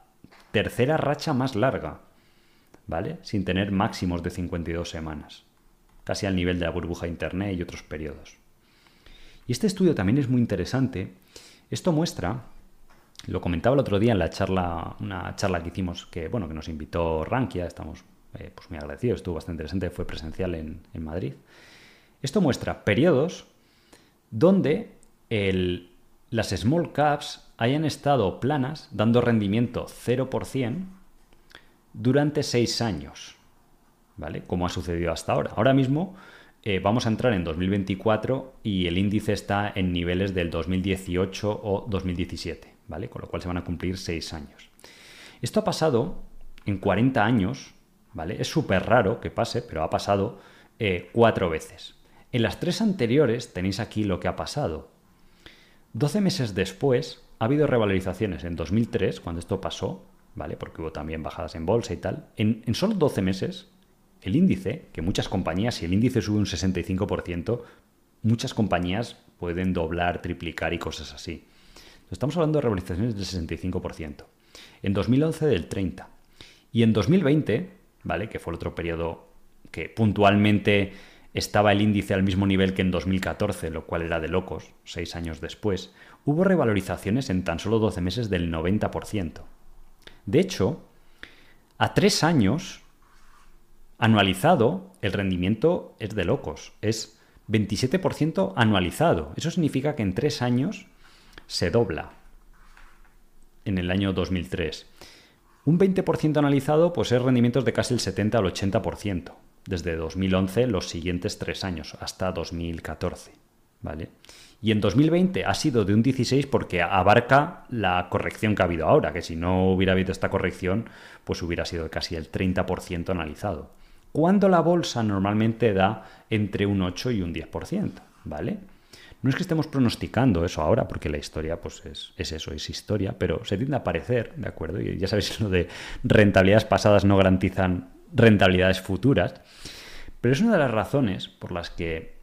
tercera racha más larga, ¿vale? Sin tener máximos de 52 semanas, casi al nivel de la burbuja Internet y otros periodos. Y este estudio también es muy interesante. Esto muestra, lo comentaba el otro día en la charla, una charla que hicimos, que bueno, que nos invitó Rankia, estamos eh, pues muy agradecidos, estuvo bastante interesante, fue presencial en, en Madrid. Esto muestra periodos donde el, las small caps hayan estado planas, dando rendimiento 0% durante 6 años, ¿vale? Como ha sucedido hasta ahora. Ahora mismo eh, vamos a entrar en 2024 y el índice está en niveles del 2018 o 2017, ¿vale? Con lo cual se van a cumplir 6 años. Esto ha pasado en 40 años, ¿vale? Es súper raro que pase, pero ha pasado eh, veces. En las tres anteriores tenéis aquí lo que ha pasado. 12 meses después, ha habido revalorizaciones en 2003, cuando esto pasó, ¿vale? Porque hubo también bajadas en bolsa y tal. En, solo 12 meses, el índice, que muchas compañías, si el índice sube un 65%, muchas compañías pueden doblar, triplicar y cosas así. Estamos hablando de revalorizaciones del 65%. En 2011 del 30%. Y en 2020, ¿vale? Que fue el otro periodo que puntualmente estaba el índice al mismo nivel que en 2014, lo cual era de locos, seis años después, hubo revalorizaciones en tan solo 12 meses del 90%. De hecho, a tres años, anualizado, el rendimiento es de locos, es 27% anualizado. Eso significa que en tres años se dobla en el año 2003. Un 20% anualizado pues es rendimientos de casi el 70 al 80% desde 2011 los siguientes tres años, hasta 2014. ¿Vale? Y en 2020 ha sido de un 16 porque abarca la corrección que ha habido ahora, que si no hubiera habido esta corrección, pues hubiera sido casi el 30% analizado. Cuando la bolsa normalmente da entre un 8 y un 10%, ¿vale? No es que estemos pronosticando eso ahora, porque la historia pues es, es, eso, es historia, pero se tiende a parecer, ¿de acuerdo? Y ya sabéis, lo de rentabilidades pasadas no garantizan rentabilidades futuras. Pero es una de las razones por las que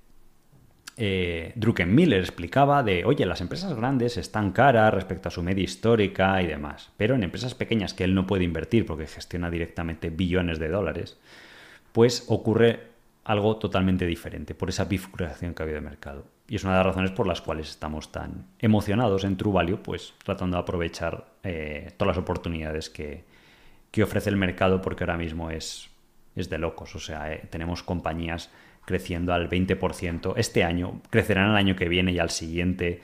eh, Druckenmiller explicaba de, oye, las empresas grandes están caras respecto a su media histórica y demás, pero en empresas pequeñas que él no puede invertir porque gestiona directamente billones de dólares, pues ocurre algo totalmente diferente por esa bifurcación que ha habido de mercado. Y es una de las razones por las cuales estamos tan emocionados en True Value, pues tratando de aprovechar eh, todas las oportunidades que, que ofrece el mercado porque ahora mismo es, es de locos. O sea, eh, tenemos compañías creciendo al 20% este año, crecerán el año que viene y al siguiente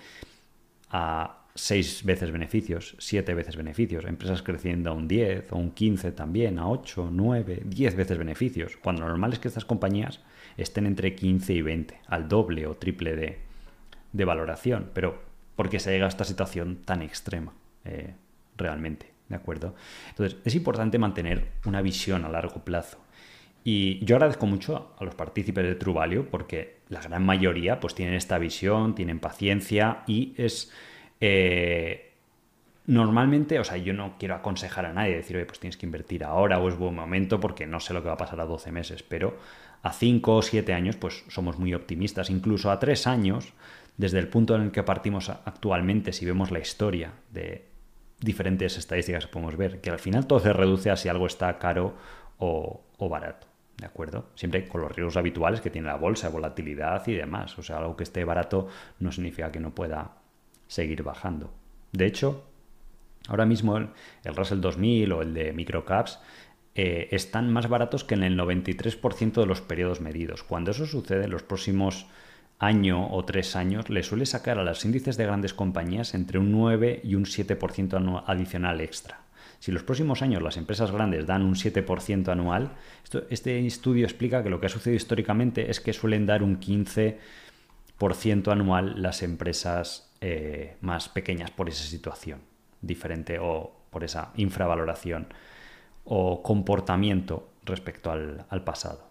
a 6 veces beneficios, 7 veces beneficios, empresas creciendo a un 10 o un 15 también, a 8, 9, 10 veces beneficios, cuando lo normal es que estas compañías estén entre 15 y 20, al doble o triple de, de valoración, pero porque se llega a esta situación tan extrema eh, realmente. ¿De acuerdo? Entonces, es importante mantener una visión a largo plazo. Y yo agradezco mucho a los partícipes de True porque la gran mayoría pues tienen esta visión, tienen paciencia y es... Eh, normalmente, o sea, yo no quiero aconsejar a nadie, decir, oye, pues tienes que invertir ahora o es buen momento porque no sé lo que va a pasar a 12 meses, pero a 5 o 7 años pues somos muy optimistas, incluso a 3 años, desde el punto en el que partimos actualmente, si vemos la historia de diferentes estadísticas podemos ver, que al final todo se reduce a si algo está caro o, barato. ¿De acuerdo? Siempre con los riesgos habituales que tiene la bolsa, volatilidad y demás. O sea, algo que esté barato no significa que no pueda seguir bajando. De hecho, Ahora mismo el, Russell 2000 o el de Microcaps eh, están más baratos que en el 93% de los periodos medidos. Cuando eso sucede, en los próximos año o tres años le suele sacar a los índices de grandes compañías entre un 9 y un 7% adicional extra. Si los próximos años las empresas grandes dan un 7% anual, este estudio explica que lo que ha sucedido históricamente es que suelen dar un 15% anual las empresas eh, más pequeñas por esa situación diferente o por esa infravaloración o comportamiento respecto al, al pasado.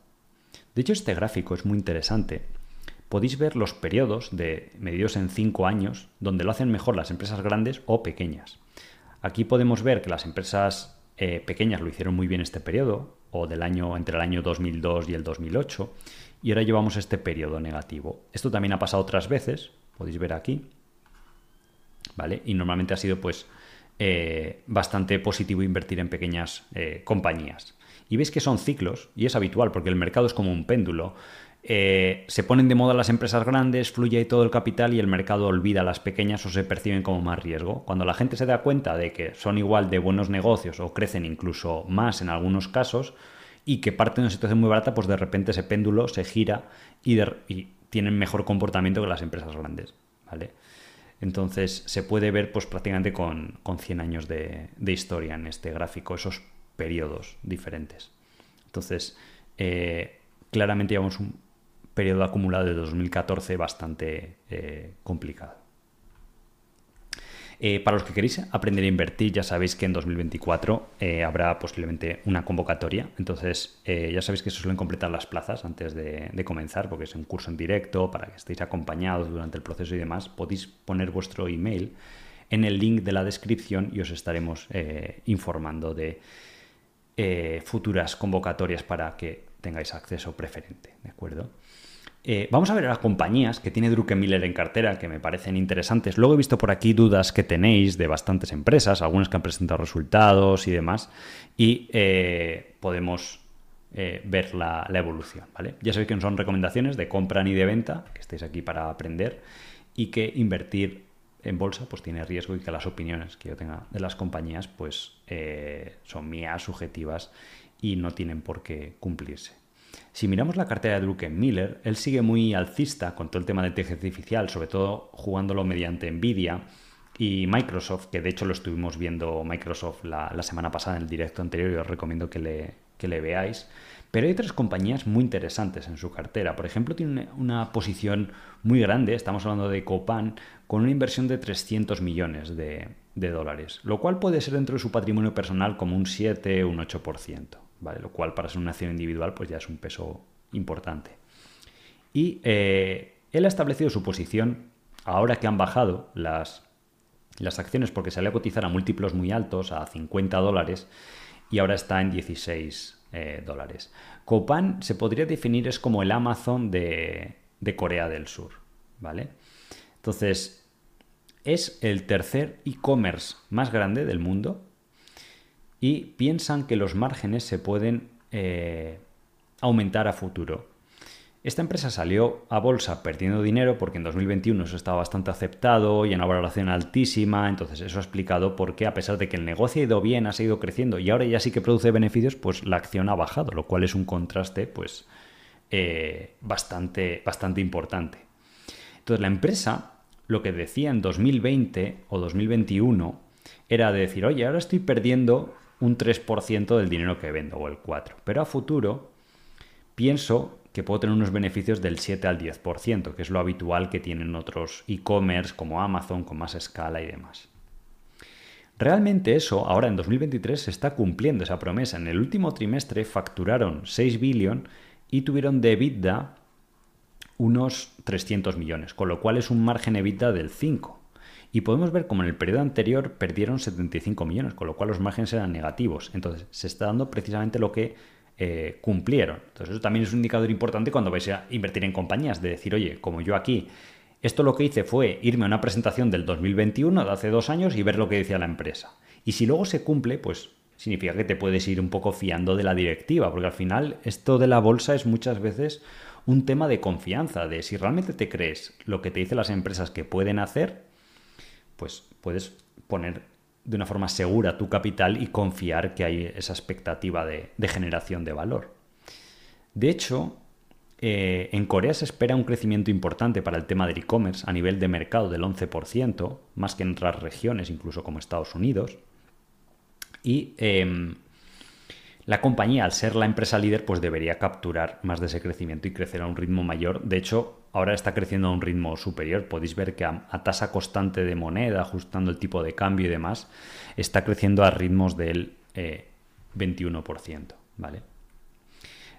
De hecho, este gráfico es muy interesante podéis ver los periodos de medidos en 5 años donde lo hacen mejor las empresas grandes o pequeñas. Aquí podemos ver que las empresas eh, pequeñas lo hicieron muy bien este periodo, o del año entre el año 2002 y el 2008, y ahora llevamos este periodo negativo. Esto también ha pasado otras veces, podéis ver aquí, ¿vale? Y normalmente ha sido pues eh, bastante positivo invertir en pequeñas eh, compañías. Y veis que son ciclos, y es habitual porque el mercado es como un péndulo. Eh, se ponen de moda las empresas grandes, fluye ahí todo el capital y el mercado olvida a las pequeñas o se perciben como más riesgo. Cuando la gente se da cuenta de que son igual de buenos negocios o crecen incluso más en algunos casos y que parten de una situación muy barata, pues de repente ese péndulo se gira y, tienen mejor comportamiento que las empresas grandes. ¿vale? Entonces se puede ver pues prácticamente con, 100 años de, historia en este gráfico, esos periodos diferentes. Entonces, eh, claramente llevamos un, periodo acumulado de 2014 bastante eh, complicado. Eh, para los que queréis aprender a invertir, ya sabéis que en 2024 eh, habrá posiblemente una convocatoria. Entonces, ya sabéis que se suelen completar las plazas antes de, comenzar, porque es un curso en directo, para que estéis acompañados durante el proceso y demás. Podéis poner vuestro email en el link de la descripción y os estaremos informando de futuras convocatorias para que tengáis acceso preferente. ¿De acuerdo? Eh, vamos a ver las compañías que tiene Druckenmiller en cartera que me parecen interesantes. Luego he visto por aquí dudas que tenéis de bastantes empresas, algunas que han presentado resultados y demás, y eh, podemos eh, ver la, evolución. ¿vale? Ya sabéis que no son recomendaciones de compra ni de venta, que estéis aquí para aprender, y que invertir en bolsa pues tiene riesgo y que las opiniones que yo tenga de las compañías pues son mías, subjetivas y no tienen por qué cumplirse. Si miramos la cartera de Miller, él sigue muy alcista con todo el tema de inteligencia artificial, sobre todo jugándolo mediante Nvidia y Microsoft, que de hecho lo estuvimos viendo Microsoft la, semana pasada en el directo anterior y os recomiendo que le, le veáis. Pero hay otras compañías muy interesantes en su cartera. Por ejemplo, tiene una posición muy grande, estamos hablando de Copan, con una inversión de 300 millones de, dólares, lo cual puede ser dentro de su patrimonio personal como un 7 o un 8%. Lo cual para ser una acción individual pues ya es un peso importante. Y eh, él ha establecido su posición ahora que han bajado las, las acciones porque se a cotizar a múltiplos muy altos, a 50 dólares, y ahora está en 16 eh, dólares. Copan se podría definir es como el Amazon de, de Corea del Sur, ¿vale? Entonces, es el tercer e-commerce más grande del mundo y piensan que los márgenes se pueden eh, aumentar a futuro. Esta empresa salió a bolsa perdiendo dinero porque en 2021 eso estaba bastante aceptado y en una valoración altísima, entonces eso ha explicado por qué a pesar de que el negocio ha ido bien, ha seguido creciendo y ahora ya sí que produce beneficios, pues la acción ha bajado, lo cual es un contraste pues eh, bastante, bastante importante. Entonces la empresa lo que decía en 2020 o 2021 era de decir, oye, ahora estoy perdiendo un 3% del dinero que vendo o el 4%. Pero a futuro pienso que puedo tener unos beneficios del 7 al 10%, que es lo habitual que tienen otros e-commerce como Amazon con más escala y demás. Realmente eso, ahora en 2023, se está cumpliendo esa promesa. En el último trimestre facturaron 6 billones y tuvieron de EBITDA unos 300 millones, con lo cual es un margen EBITDA del 5. Y podemos ver como en el periodo anterior perdieron 75 millones, con lo cual los márgenes eran negativos. Entonces se está dando precisamente lo que eh, cumplieron. Entonces eso también es un indicador importante cuando vais a invertir en compañías, de decir, oye, como yo aquí, esto lo que hice fue irme a una presentación del 2021, de hace dos años, y ver lo que decía la empresa. Y si luego se cumple, pues significa que te puedes ir un poco fiando de la directiva, porque al final esto de la bolsa es muchas veces un tema de confianza, de si realmente te crees lo que te dicen las empresas que pueden hacer, pues puedes poner de una forma segura tu capital y confiar que hay esa expectativa de, generación de valor. De hecho, eh, en Corea se espera un crecimiento importante para el tema del e-commerce a nivel de mercado del 11%, más que en otras regiones, incluso como Estados Unidos. Y em, la compañía, al ser la empresa líder, pues debería capturar más de ese crecimiento y crecer a un ritmo mayor. De hecho, ahora está creciendo a un ritmo superior. Podéis ver que a, tasa constante de moneda, ajustando el tipo de cambio y demás, está creciendo a ritmos del 21%. Eh, ¿vale?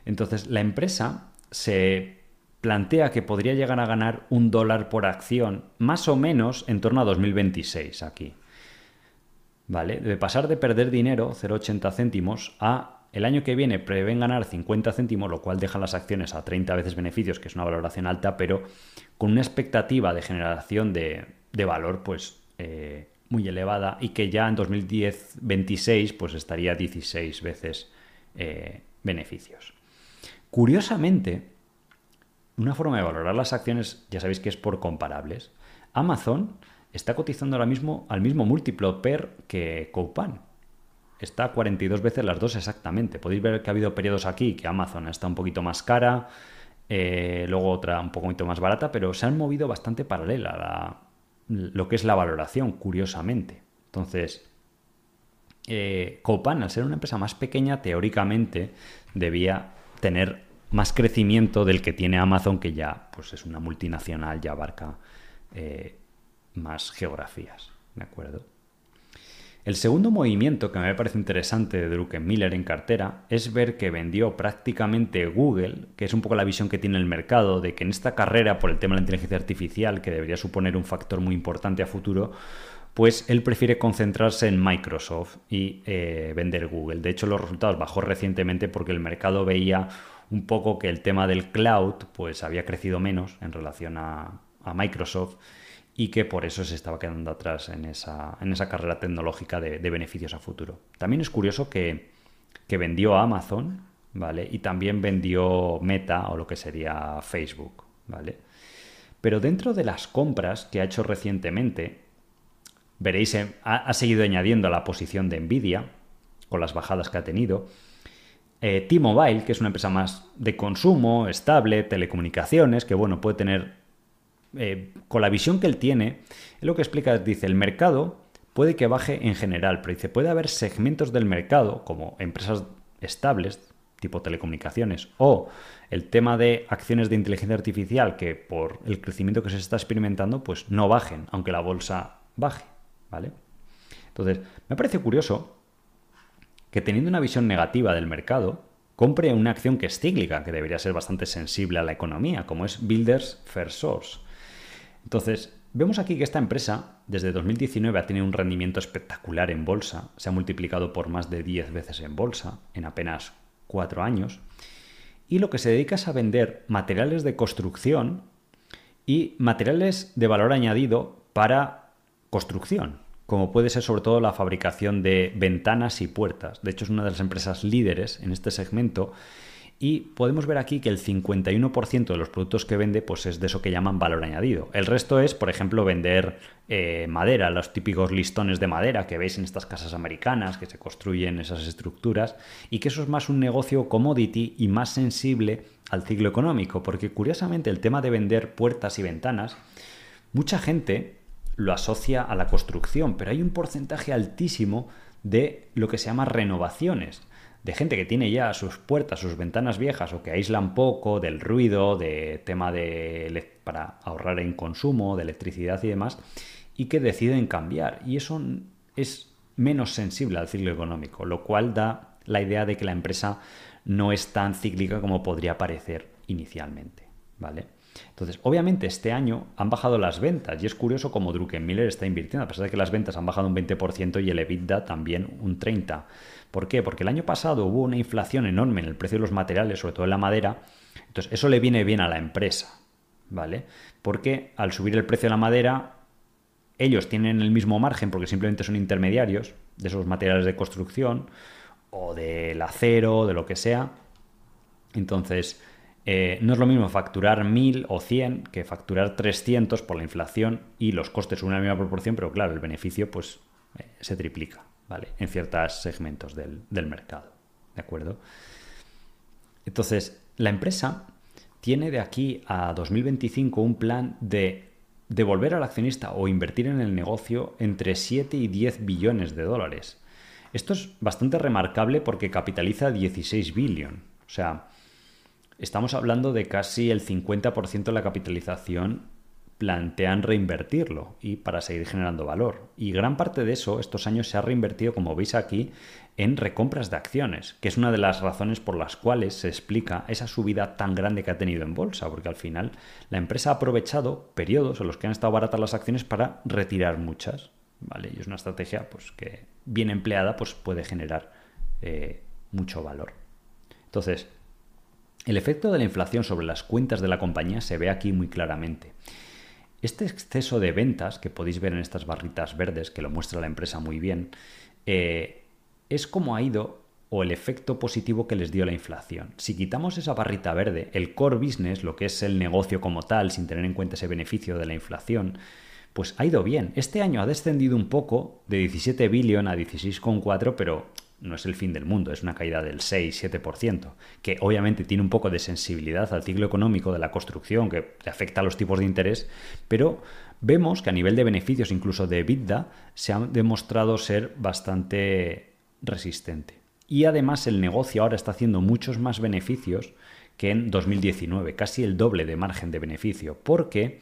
Entonces, la empresa se plantea que podría llegar a ganar un dólar por acción, más o menos en torno a 2026 aquí. ¿Vale? De pasar de perder dinero, 0,80 céntimos, a el año que viene prevén ganar 50 céntimos, lo cual deja las acciones a 30 veces beneficios, que es una valoración alta, pero con una expectativa de generación de, valor pues eh, muy elevada y que ya en 2010-26 pues estaría 16 veces eh, beneficios. Curiosamente, una forma de valorar las acciones, ya sabéis que es por comparables, Amazon está cotizando ahora mismo al mismo múltiplo PER que Coupang. Está a 42 veces las dos exactamente. Podéis ver que ha habido periodos aquí que Amazon está un poquito más cara, eh, luego otra un poquito más barata, pero se han movido bastante paralela lo que es la valoración, curiosamente. Entonces, eh, Coupang, al ser una empresa más pequeña, teóricamente debía tener más crecimiento del que tiene Amazon, que ya pues es una multinacional, ya abarca eh, más geografías, ¿de acuerdo? El segundo movimiento que me parece interesante de Druckenmiller en cartera es ver que vendió prácticamente Google, que es un poco la visión que tiene el mercado de que en esta carrera por el tema de la inteligencia artificial, que debería suponer un factor muy importante a futuro, pues él prefiere concentrarse en Microsoft y eh, vender Google. De hecho, los resultados bajó recientemente porque el mercado veía un poco que el tema del cloud pues había crecido menos en relación a Microsoft y que por eso se estaba quedando atrás en esa, en esa carrera tecnológica de, beneficios a futuro. También es curioso que, vendió a Amazon, ¿vale? Y también vendió Meta o lo que sería Facebook, ¿vale? Pero dentro de las compras que ha hecho recientemente, veréis, eh, ha, seguido añadiendo la posición de Nvidia, con las bajadas que ha tenido. Eh, T-Mobile, que es una empresa más de consumo, estable, telecomunicaciones, que bueno, puede tener eh, con la visión que él tiene, es lo que explica, dice, el mercado puede que baje en general, pero dice, puede haber segmentos del mercado, como empresas estables, tipo telecomunicaciones, o el tema de acciones de inteligencia artificial, que por el crecimiento que se está experimentando, pues no bajen, aunque la bolsa baje, ¿vale? Entonces, me parece curioso que teniendo una visión negativa del mercado, compre una acción que es cíclica, que debería ser bastante sensible a la economía, como es Builders First Source. Entonces, vemos aquí que esta empresa desde 2019 ha tenido un rendimiento espectacular en bolsa, se ha multiplicado por más de 10 veces en bolsa en apenas 4 años, y lo que se dedica es a vender materiales de construcción y materiales de valor añadido para construcción, como puede ser sobre todo la fabricación de ventanas y puertas. De hecho, es una de las empresas líderes en este segmento y podemos ver aquí que el 51% de los productos que vende pues es de eso que llaman valor añadido. El resto es, por ejemplo, vender eh, madera, los típicos listones de madera que veis en estas casas americanas que se construyen esas estructuras y que eso es más un negocio commodity y más sensible al ciclo económico, porque curiosamente el tema de vender puertas y ventanas, mucha gente lo asocia a la construcción, pero hay un porcentaje altísimo de lo que se llama renovaciones de gente que tiene ya sus puertas, sus ventanas viejas o que aíslan poco del ruido, de tema de para ahorrar en consumo, de electricidad y demás, y que deciden cambiar. Y eso es menos sensible al ciclo económico, lo cual da la idea de que la empresa no es tan cíclica como podría parecer inicialmente, ¿vale? Entonces, obviamente este año han bajado las ventas y es curioso cómo Druckenmiller está invirtiendo, a pesar de que las ventas han bajado un 20% y el EBITDA también un 30%. ¿Por qué? Porque el año pasado hubo una inflación enorme en el precio de los materiales, sobre todo en la madera. Entonces, eso le viene bien a la empresa, ¿vale? Porque al subir el precio de la madera, ellos tienen el mismo margen porque simplemente son intermediarios de esos materiales de construcción o del acero, de lo que sea. Entonces, eh, no es lo mismo facturar 1000 o 100 que facturar 300 por la inflación y los costes son una misma proporción, pero claro, el beneficio pues eh, se triplica, ¿vale? En ciertos segmentos del, del mercado, ¿de acuerdo? Entonces, la empresa tiene de aquí a 2025 un plan de devolver al accionista o invertir en el negocio entre 7 y 10 billones de dólares. Esto es bastante remarcable porque capitaliza 16 billones. O sea, estamos hablando de casi el 50% de la capitalización plantean reinvertirlo y para seguir generando valor. Y gran parte de eso estos años se ha reinvertido, como veis aquí, en recompras de acciones, que es una de las razones por las cuales se explica esa subida tan grande que ha tenido en bolsa, porque al final la empresa ha aprovechado periodos en los que han estado baratas las acciones para retirar muchas. ¿vale? Y es una estrategia pues, que bien empleada pues, puede generar eh, mucho valor. Entonces, el efecto de la inflación sobre las cuentas de la compañía se ve aquí muy claramente. Este exceso de ventas que podéis ver en estas barritas verdes, que lo muestra la empresa muy bien, eh, es como ha ido o el efecto positivo que les dio la inflación. Si quitamos esa barrita verde, el core business, lo que es el negocio como tal, sin tener en cuenta ese beneficio de la inflación, pues ha ido bien. Este año ha descendido un poco de 17 billion a 16,4, pero no es el fin del mundo, es una caída del 6-7%, que obviamente tiene un poco de sensibilidad al ciclo económico de la construcción, que afecta a los tipos de interés, pero vemos que a nivel de beneficios, incluso de EBITDA, se ha demostrado ser bastante resistente. Y además el negocio ahora está haciendo muchos más beneficios que en 2019, casi el doble de margen de beneficio, porque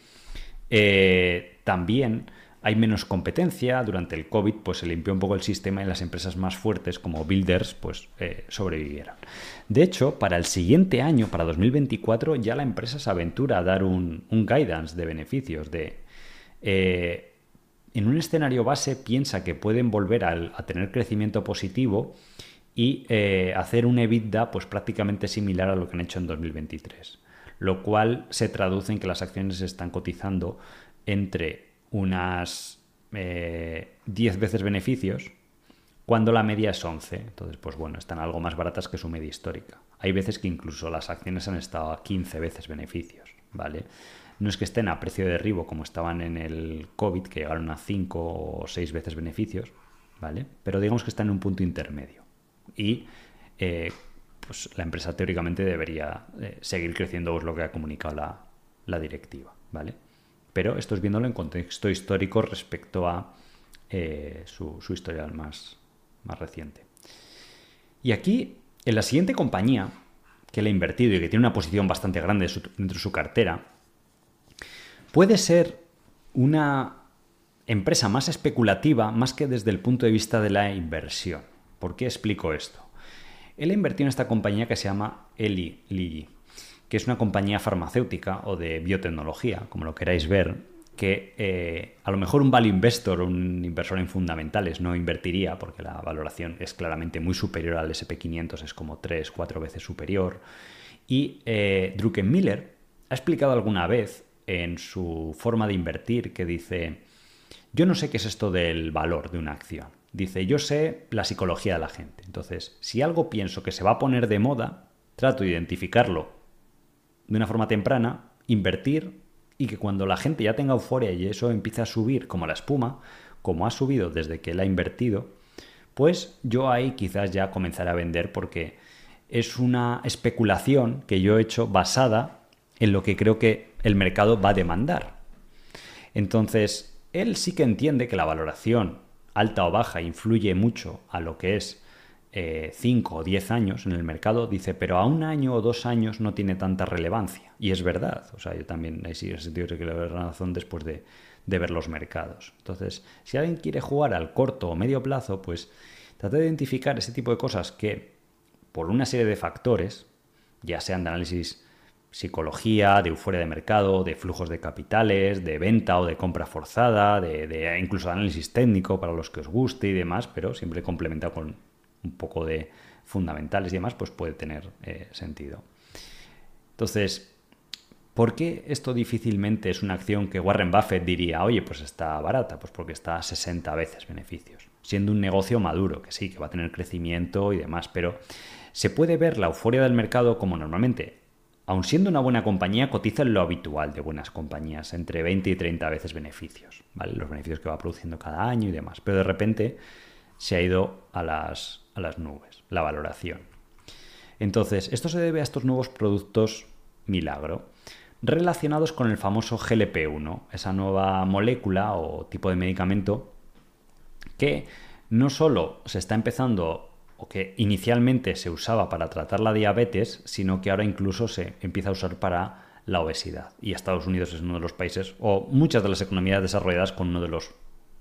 eh, también hay menos competencia. Durante el COVID, pues se limpió un poco el sistema y las empresas más fuertes, como Builders, pues eh, sobrevivieron. De hecho, para el siguiente año, para 2024, ya la empresa se aventura a dar un, guidance de beneficios. De, eh, en un escenario base, piensa que pueden volver a, tener crecimiento positivo y eh, hacer un EBITDA pues, prácticamente similar a lo que han hecho en 2023. Lo cual se traduce en que las acciones están cotizando entre unas 10 eh, veces beneficios, cuando la media es 11. Entonces, pues bueno, están algo más baratas que su media histórica. Hay veces que incluso las acciones han estado a 15 veces beneficios, ¿vale? No es que estén a precio de derribo como estaban en el COVID, que llegaron a 5 o 6 veces beneficios, ¿vale? Pero digamos que están en un punto intermedio. Y eh, pues la empresa teóricamente debería eh, seguir creciendo, es lo que ha comunicado la, la directiva, ¿vale? Pero esto es viéndolo en contexto histórico respecto a eh, su, historial más, más reciente. Y aquí, en la siguiente compañía que le ha invertido y que tiene una posición bastante grande dentro de su cartera, puede ser una empresa más especulativa más que desde el punto de vista de la inversión. ¿Por qué explico esto? Él ha invertido en esta compañía que se llama Eli Lilly que es una compañía farmacéutica o de biotecnología, como lo queráis ver, que eh, a lo mejor un value investor o un inversor en fundamentales no invertiría porque la valoración es claramente muy superior al SP500, es como 3, 4 veces superior. Y eh, Druckenmiller ha explicado alguna vez en su forma de invertir que dice, yo no sé qué es esto del valor de una acción. Dice, yo sé la psicología de la gente. Entonces, si algo pienso que se va a poner de moda, trato de identificarlo de una forma temprana, invertir y que cuando la gente ya tenga euforia y eso empiece a subir como la espuma, como ha subido desde que él ha invertido, pues yo ahí quizás ya comenzaré a vender porque es una especulación que yo he hecho basada en lo que creo que el mercado va a demandar. Entonces, él sí que entiende que la valoración alta o baja influye mucho a lo que es 5 eh, o 10 años en el mercado, dice, pero a un año o dos años no tiene tanta relevancia. Y es verdad, o sea, yo también he sentido que le razón después de, de, ver los mercados. Entonces, si alguien quiere jugar al corto o medio plazo, pues trata de identificar ese tipo de cosas que, por una serie de factores, ya sean de análisis psicología, de euforia de mercado, de flujos de capitales, de venta o de compra forzada, de, de incluso análisis técnico para los que os guste y demás, pero siempre complementado con un poco de fundamentales y demás, pues puede tener eh, sentido. Entonces, ¿por qué esto difícilmente es una acción que Warren Buffett diría, oye, pues está barata? Pues porque está a 60 veces beneficios, siendo un negocio maduro, que sí, que va a tener crecimiento y demás, pero se puede ver la euforia del mercado como normalmente aun siendo una buena compañía, cotiza en lo habitual de buenas compañías, entre 20 y 30 veces beneficios, ¿vale? Los beneficios que va produciendo cada año y demás. Pero de repente se ha ido a las, a las nubes, la valoración. Entonces, esto se debe a estos nuevos productos milagro relacionados con el famoso GLP-1, esa nueva molécula o tipo de medicamento que no solo se está empezando o que inicialmente se usaba para tratar la diabetes, sino que ahora incluso se empieza a usar para la obesidad. Y Estados Unidos es uno de los países, o muchas de las economías desarrolladas con uno de los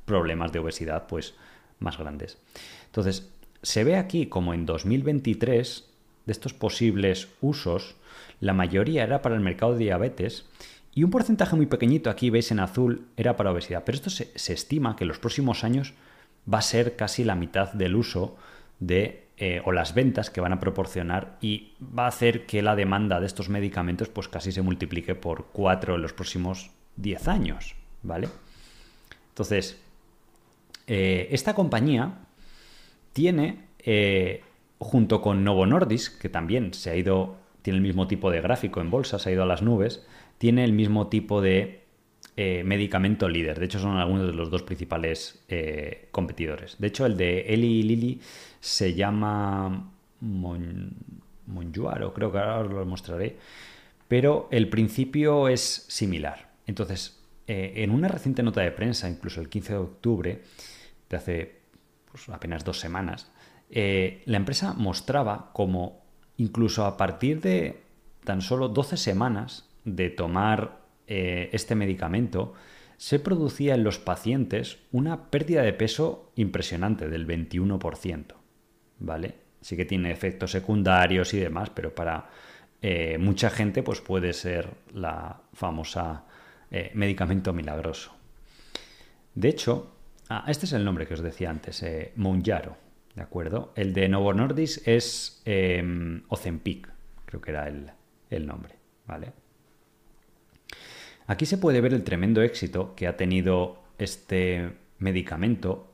problemas de obesidad pues, más grandes. Entonces, se ve aquí como en 2023, de estos posibles usos, la mayoría era para el mercado de diabetes y un porcentaje muy pequeñito, aquí veis en azul, era para obesidad. Pero esto se, estima que en los próximos años va a ser casi la mitad del uso de eh, o las ventas que van a proporcionar y va a hacer que la demanda de estos medicamentos pues casi se multiplique por cuatro en los próximos 10 años, ¿vale? Entonces, eh, esta compañía tiene, eh, junto con Novo Nordisk, que también se ha ido tiene el mismo tipo de gráfico en bolsa, se ha ido a las nubes, tiene el mismo tipo de eh, medicamento líder. De hecho, son algunos de los dos principales eh, competidores. De hecho, el de Eli Lilly se llama Mon Monjuaro, creo que ahora os lo mostraré. Pero el principio es similar. Entonces, en una reciente nota de prensa, incluso el 15 de octubre, de hace pues, apenas dos semanas, la empresa mostraba como incluso a partir de tan solo 12 semanas de tomar eh, este medicamento, se producía en los pacientes una pérdida de peso impresionante del 21%. ¿Vale? Sí que tiene efectos secundarios y demás, pero para eh, mucha gente pues puede ser la famosa eh, medicamento milagroso. De hecho, ah, este es el nombre que os decía antes, Monjaro. ¿De acuerdo? El de Novo Nordisk es eh, creo que era el, nombre, ¿vale? Aquí se puede ver el tremendo éxito que ha tenido este medicamento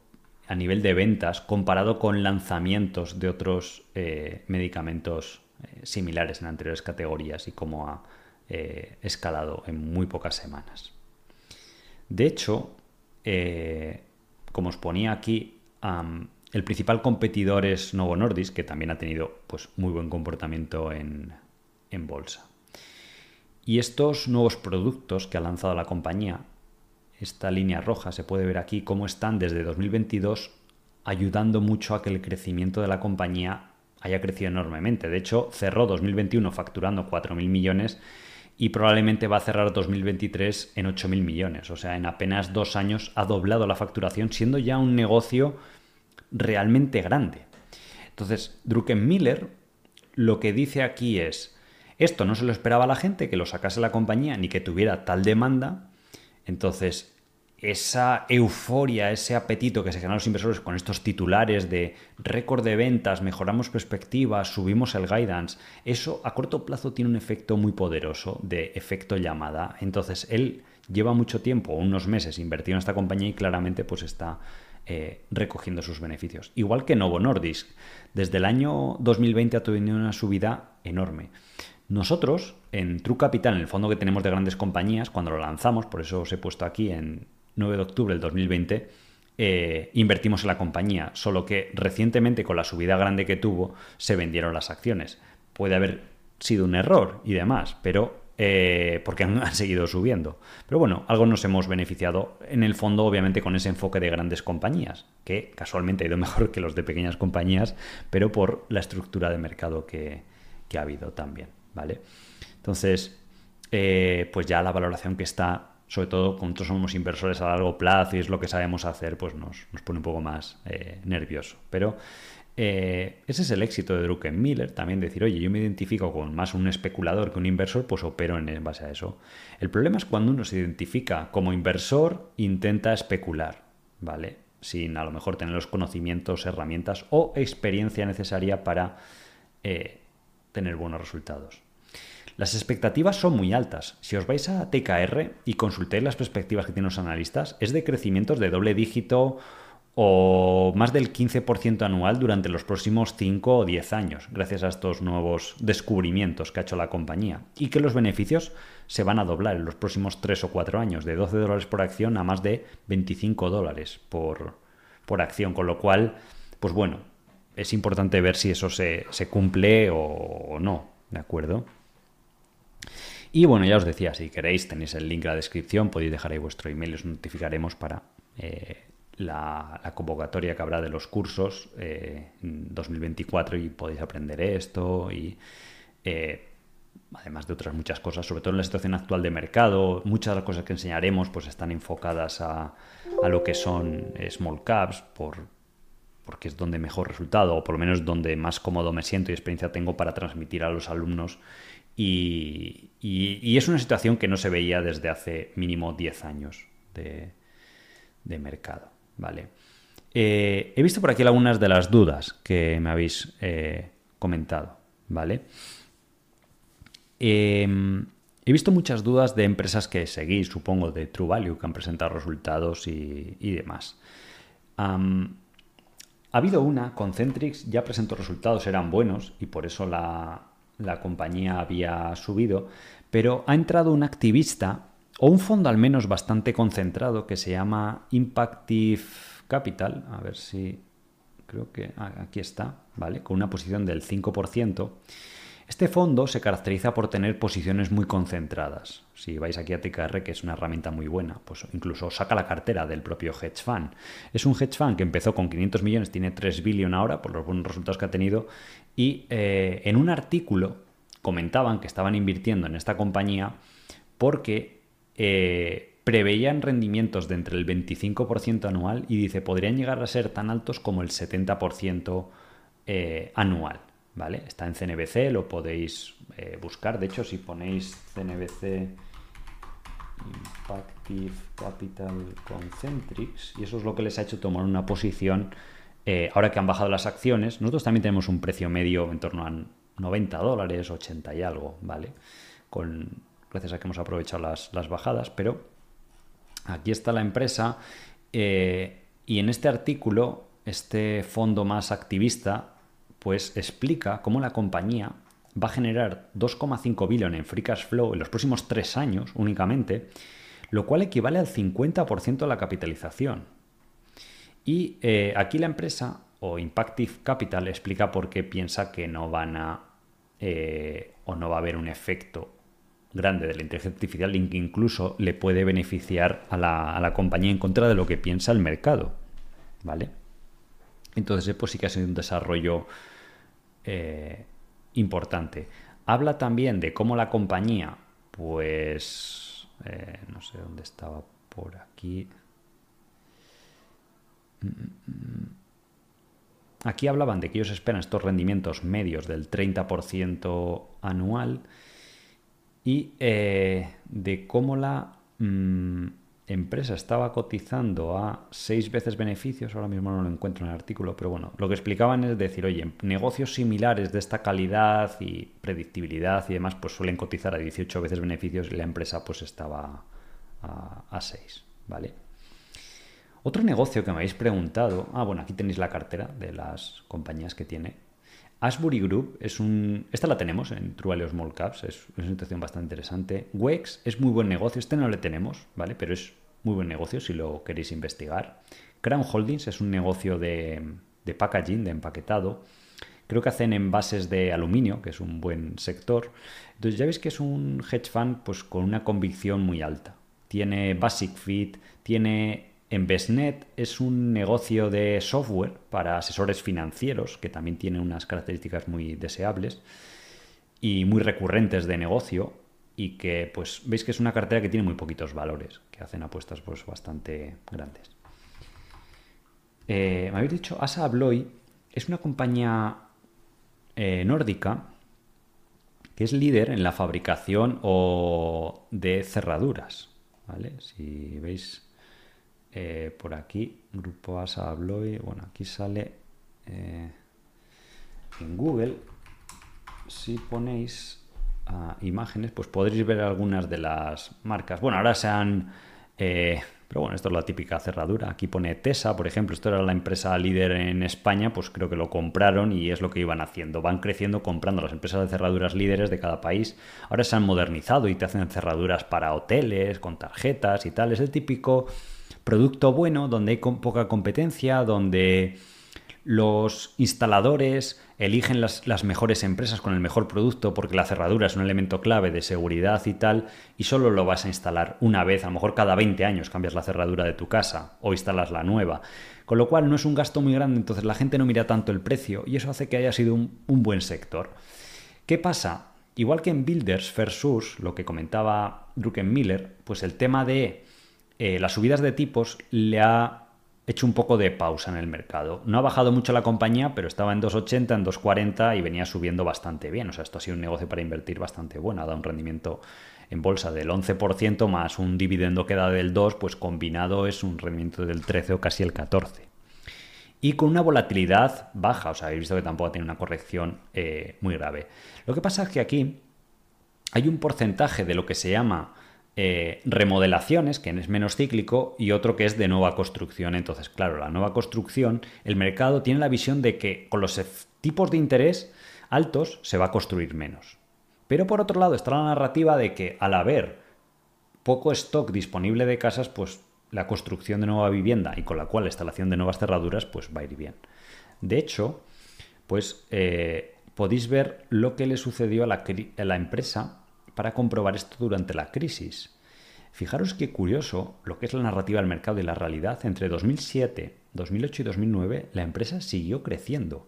a nivel de ventas comparado con lanzamientos de otros eh, medicamentos eh, similares en anteriores categorías y cómo ha eh, escalado en muy pocas semanas. De hecho, como os ponía aquí, el principal competidor es Novo Nordisk, que también ha tenido pues, muy buen comportamiento en, bolsa. Y estos nuevos productos que ha lanzado la compañía, esta línea roja, se puede ver aquí cómo están desde 2022 ayudando mucho a que el crecimiento de la compañía haya crecido enormemente. De hecho, cerró 2021 facturando 4.000 millones y probablemente va a cerrar 2023 en 8.000 millones. O sea, en apenas dos años ha doblado la facturación, siendo ya un negocio realmente grande. Entonces, Druckenmiller lo que dice aquí es, esto no se lo esperaba la gente, que lo sacase la compañía, ni que tuviera tal demanda. Entonces, esa euforia, ese apetito que se generan los inversores con estos titulares de récord de ventas, mejoramos perspectivas, subimos el guidance, eso a corto plazo tiene un efecto muy poderoso de efecto llamada. Entonces, él lleva mucho tiempo, unos meses, invertido en esta compañía y claramente pues está eh, recogiendo sus beneficios. Igual que Novo Nordisk. Desde el año 2020 ha tenido una subida enorme. Nosotros, en True Capital, en el fondo que tenemos de grandes compañías, cuando lo lanzamos, por eso os he puesto aquí en 9 de octubre del 2020, eh, invertimos en la compañía, solo que recientemente con la subida grande que tuvo se vendieron las acciones. Puede haber sido un error y demás, pero eh, porque han, seguido subiendo. Pero bueno, algo nos hemos beneficiado en el fondo, obviamente, con ese enfoque de grandes compañías, que casualmente ha ido mejor que los de pequeñas compañías, pero por la estructura de mercado que, ha habido también, ¿vale? Entonces, eh, pues ya la valoración que está, sobre todo cuando nosotros somos inversores a largo plazo y es lo que sabemos hacer, pues nos, pone un poco más eh, nervioso. Pero eh, ese es el éxito de Druckenmiller, también decir, oye, yo me identifico con más un especulador que un inversor, pues opero en base a eso. El problema es cuando uno se identifica como inversor, intenta especular, ¿vale? Sin a lo mejor tener los conocimientos, herramientas o experiencia necesaria para eh, tener buenos resultados. Las expectativas son muy altas. Si os vais a TKR y consultéis las perspectivas que tienen los analistas, es de crecimientos de doble dígito o más del 15% anual durante los próximos 5 o 10 años, gracias a estos nuevos descubrimientos que ha hecho la compañía, y que los beneficios se van a doblar en los próximos 3 o 4 años, de 12 dólares por acción a más de 25 dólares por, por acción, con lo cual, pues bueno, es importante ver si eso se, cumple o, no, ¿de acuerdo? Y bueno, ya os decía, si queréis, tenéis el link en la descripción, podéis dejar ahí vuestro email y os notificaremos para eh, la, convocatoria que habrá de los cursos eh, en 2024 y podéis aprender esto y eh, además de otras muchas cosas, sobre todo en la situación actual de mercado, muchas de las cosas que enseñaremos pues están enfocadas a, a lo que son small caps por, porque es donde mejor resultado, o por lo menos donde más cómodo me siento y experiencia tengo para transmitir a los alumnos. Y, es una situación que no se veía desde hace mínimo 10 años de, mercado. ¿vale? Eh, he visto por aquí algunas de las dudas que me habéis eh, comentado. ¿vale? Em, he visto muchas dudas de empresas que seguís, supongo, de True Value, que han presentado resultados y, demás. Ha habido una, Concentrix ya presentó resultados, eran buenos y por eso la, compañía había subido, pero ha entrado un activista o un fondo al menos bastante concentrado que se llama Impactive Capital, a ver si creo que ah, aquí está, ¿vale? Con una posición del 5%. Este fondo se caracteriza por tener posiciones muy concentradas. Si vais aquí a TKR, que es una herramienta muy buena, pues incluso saca la cartera del propio hedge fund. Es un hedge fund que empezó con 500 millones, tiene 3 billones ahora por los buenos resultados que ha tenido y eh, en un artículo comentaban que estaban invirtiendo en esta compañía porque eh, preveían rendimientos de entre el 25% anual y dice podrían llegar a ser tan altos como el 70% eh, anual. ¿vale? Está en CNBC, lo podéis eh, buscar. De hecho, si ponéis CNBC Impactive Capital Concentrix, y eso es lo que les ha hecho tomar una posición, eh, ahora que han bajado las acciones, nosotros también tenemos un precio medio en torno a 90 dólares, 80 y algo, ¿vale? Con, gracias a que hemos aprovechado las, bajadas, pero aquí está la empresa eh, y en este artículo, este fondo más activista pues explica cómo la compañía va a generar 2,5 billones en free cash flow en los próximos tres años únicamente, lo cual equivale al 50% de la capitalización. Y eh, aquí la empresa, o Impactive Capital, explica por qué piensa que no van a, eh, o no va a haber un efecto grande de la inteligencia artificial y que incluso le puede beneficiar a la, a la compañía en contra de lo que piensa el mercado. ¿Vale? Entonces, pues sí que ha sido un desarrollo eh, importante. Habla también de cómo la compañía, pues, no sé dónde estaba por aquí. Aquí hablaban de que ellos esperan estos rendimientos medios del 30% anual y eh, de cómo la... Mm, empresa estaba cotizando a seis veces beneficios, ahora mismo no lo encuentro en el artículo, pero bueno, lo que explicaban es decir, oye, negocios similares de esta calidad y predictibilidad y demás, pues suelen cotizar a 18 veces beneficios y la empresa pues estaba a, a 6, ¿vale? Otro negocio que me habéis preguntado, ah, bueno, aquí tenéis la cartera de las compañías que tiene. Ashbury Group es un. Esta la tenemos en True Small Caps, es una situación bastante interesante. Wex es muy buen negocio, este no le tenemos, ¿vale? Pero es muy buen negocio si lo queréis investigar. Crown Holdings es un negocio de, packaging, de empaquetado. Creo que hacen envases de aluminio, que es un buen sector. Entonces ya veis que es un hedge fund pues, con una convicción muy alta. Tiene Basic Fit, tiene Envestnet es un negocio de software para asesores financieros que también tiene unas características muy deseables y muy recurrentes de negocio y que pues veis que es una cartera que tiene muy poquitos valores, que hacen apuestas pues bastante grandes. Eh, me habéis dicho, Asa Abloy es una compañía eh, nórdica que es líder en la fabricación o de cerraduras. ¿vale? Si veis eh, por aquí, Grupo Asa Abloy, bueno, aquí sale en Google, si ponéis imágenes, pues podréis ver algunas de las marcas. Bueno, ahora se han eh, Pero bueno, esto es la típica cerradura. Aquí pone Tesa, por ejemplo, esto era la empresa líder en España, pues creo que lo compraron y es lo que iban haciendo. Van creciendo comprando las empresas de cerraduras líderes de cada país. Ahora se han modernizado y te hacen cerraduras para hoteles, con tarjetas y tal. Es el típico producto bueno donde hay poca competencia, donde los instaladores eligen las, mejores empresas con el mejor producto porque la cerradura es un elemento clave de seguridad y tal, y solo lo vas a instalar una vez, a lo mejor cada 20 años cambias la cerradura de tu casa o instalas la nueva. Con lo cual no es un gasto muy grande, entonces la gente no mira tanto el precio y eso hace que haya sido un, buen sector. ¿Qué pasa? Igual que en Builders versus lo que comentaba Druckenmiller, pues el tema de eh, las subidas de tipos le ha hecho un poco de pausa en el mercado. No ha bajado mucho la compañía, pero estaba en 2,80, en 2,40 y venía subiendo bastante bien. O sea, esto ha sido un negocio para invertir bastante bueno. Ha dado un rendimiento en bolsa del 11% más un dividendo que da del 2, pues combinado es un rendimiento del 13 o casi el 14. Y con una volatilidad baja, o sea, habéis visto que tampoco tiene una corrección eh, muy grave. Lo que pasa es que aquí hay un porcentaje de lo que se llama eh, remodelaciones, que es menos cíclico, y otro que es de nueva construcción. Entonces, claro, la nueva construcción, el mercado tiene la visión de que con los tipos de interés altos se va a construir menos. Pero por otro lado está la narrativa de que al haber poco stock disponible de casas, pues la construcción de nueva vivienda y con la cual la instalación de nuevas cerraduras, pues va a ir bien. De hecho, pues eh, podéis ver lo que le sucedió a la, a la empresa para comprobar esto durante la crisis. Fijaros qué curioso lo que es la narrativa del mercado y la realidad. Entre 2007, 2008 y 2009 la empresa siguió creciendo.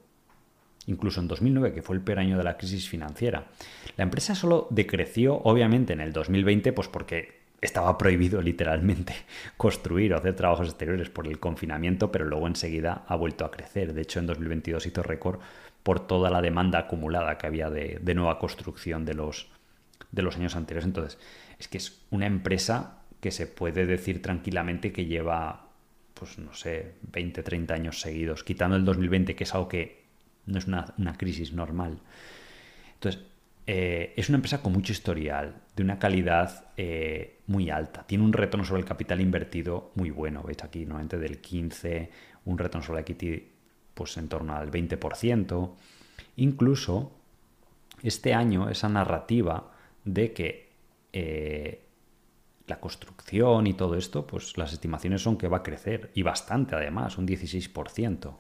Incluso en 2009, que fue el peor año de la crisis financiera. La empresa solo decreció, obviamente, en el 2020, pues porque estaba prohibido literalmente construir o hacer trabajos exteriores por el confinamiento, pero luego enseguida ha vuelto a crecer. De hecho, en 2022 hizo récord por toda la demanda acumulada que había de, de nueva construcción de los, de los años anteriores. Entonces, es que es una empresa que se puede decir tranquilamente que lleva, pues no sé, 20, 30 años seguidos, quitando el 2020, que es algo que no es una, crisis normal. Entonces, eh, es una empresa con mucho historial, de una calidad eh, muy alta. Tiene un retorno sobre el capital invertido muy bueno. Veis aquí, nuevamente del 15, un retorno sobre equity pues en torno al 20%. Incluso este año esa narrativa de que eh, la construcción y todo esto, pues las estimaciones son que va a crecer, y bastante además, un 16%.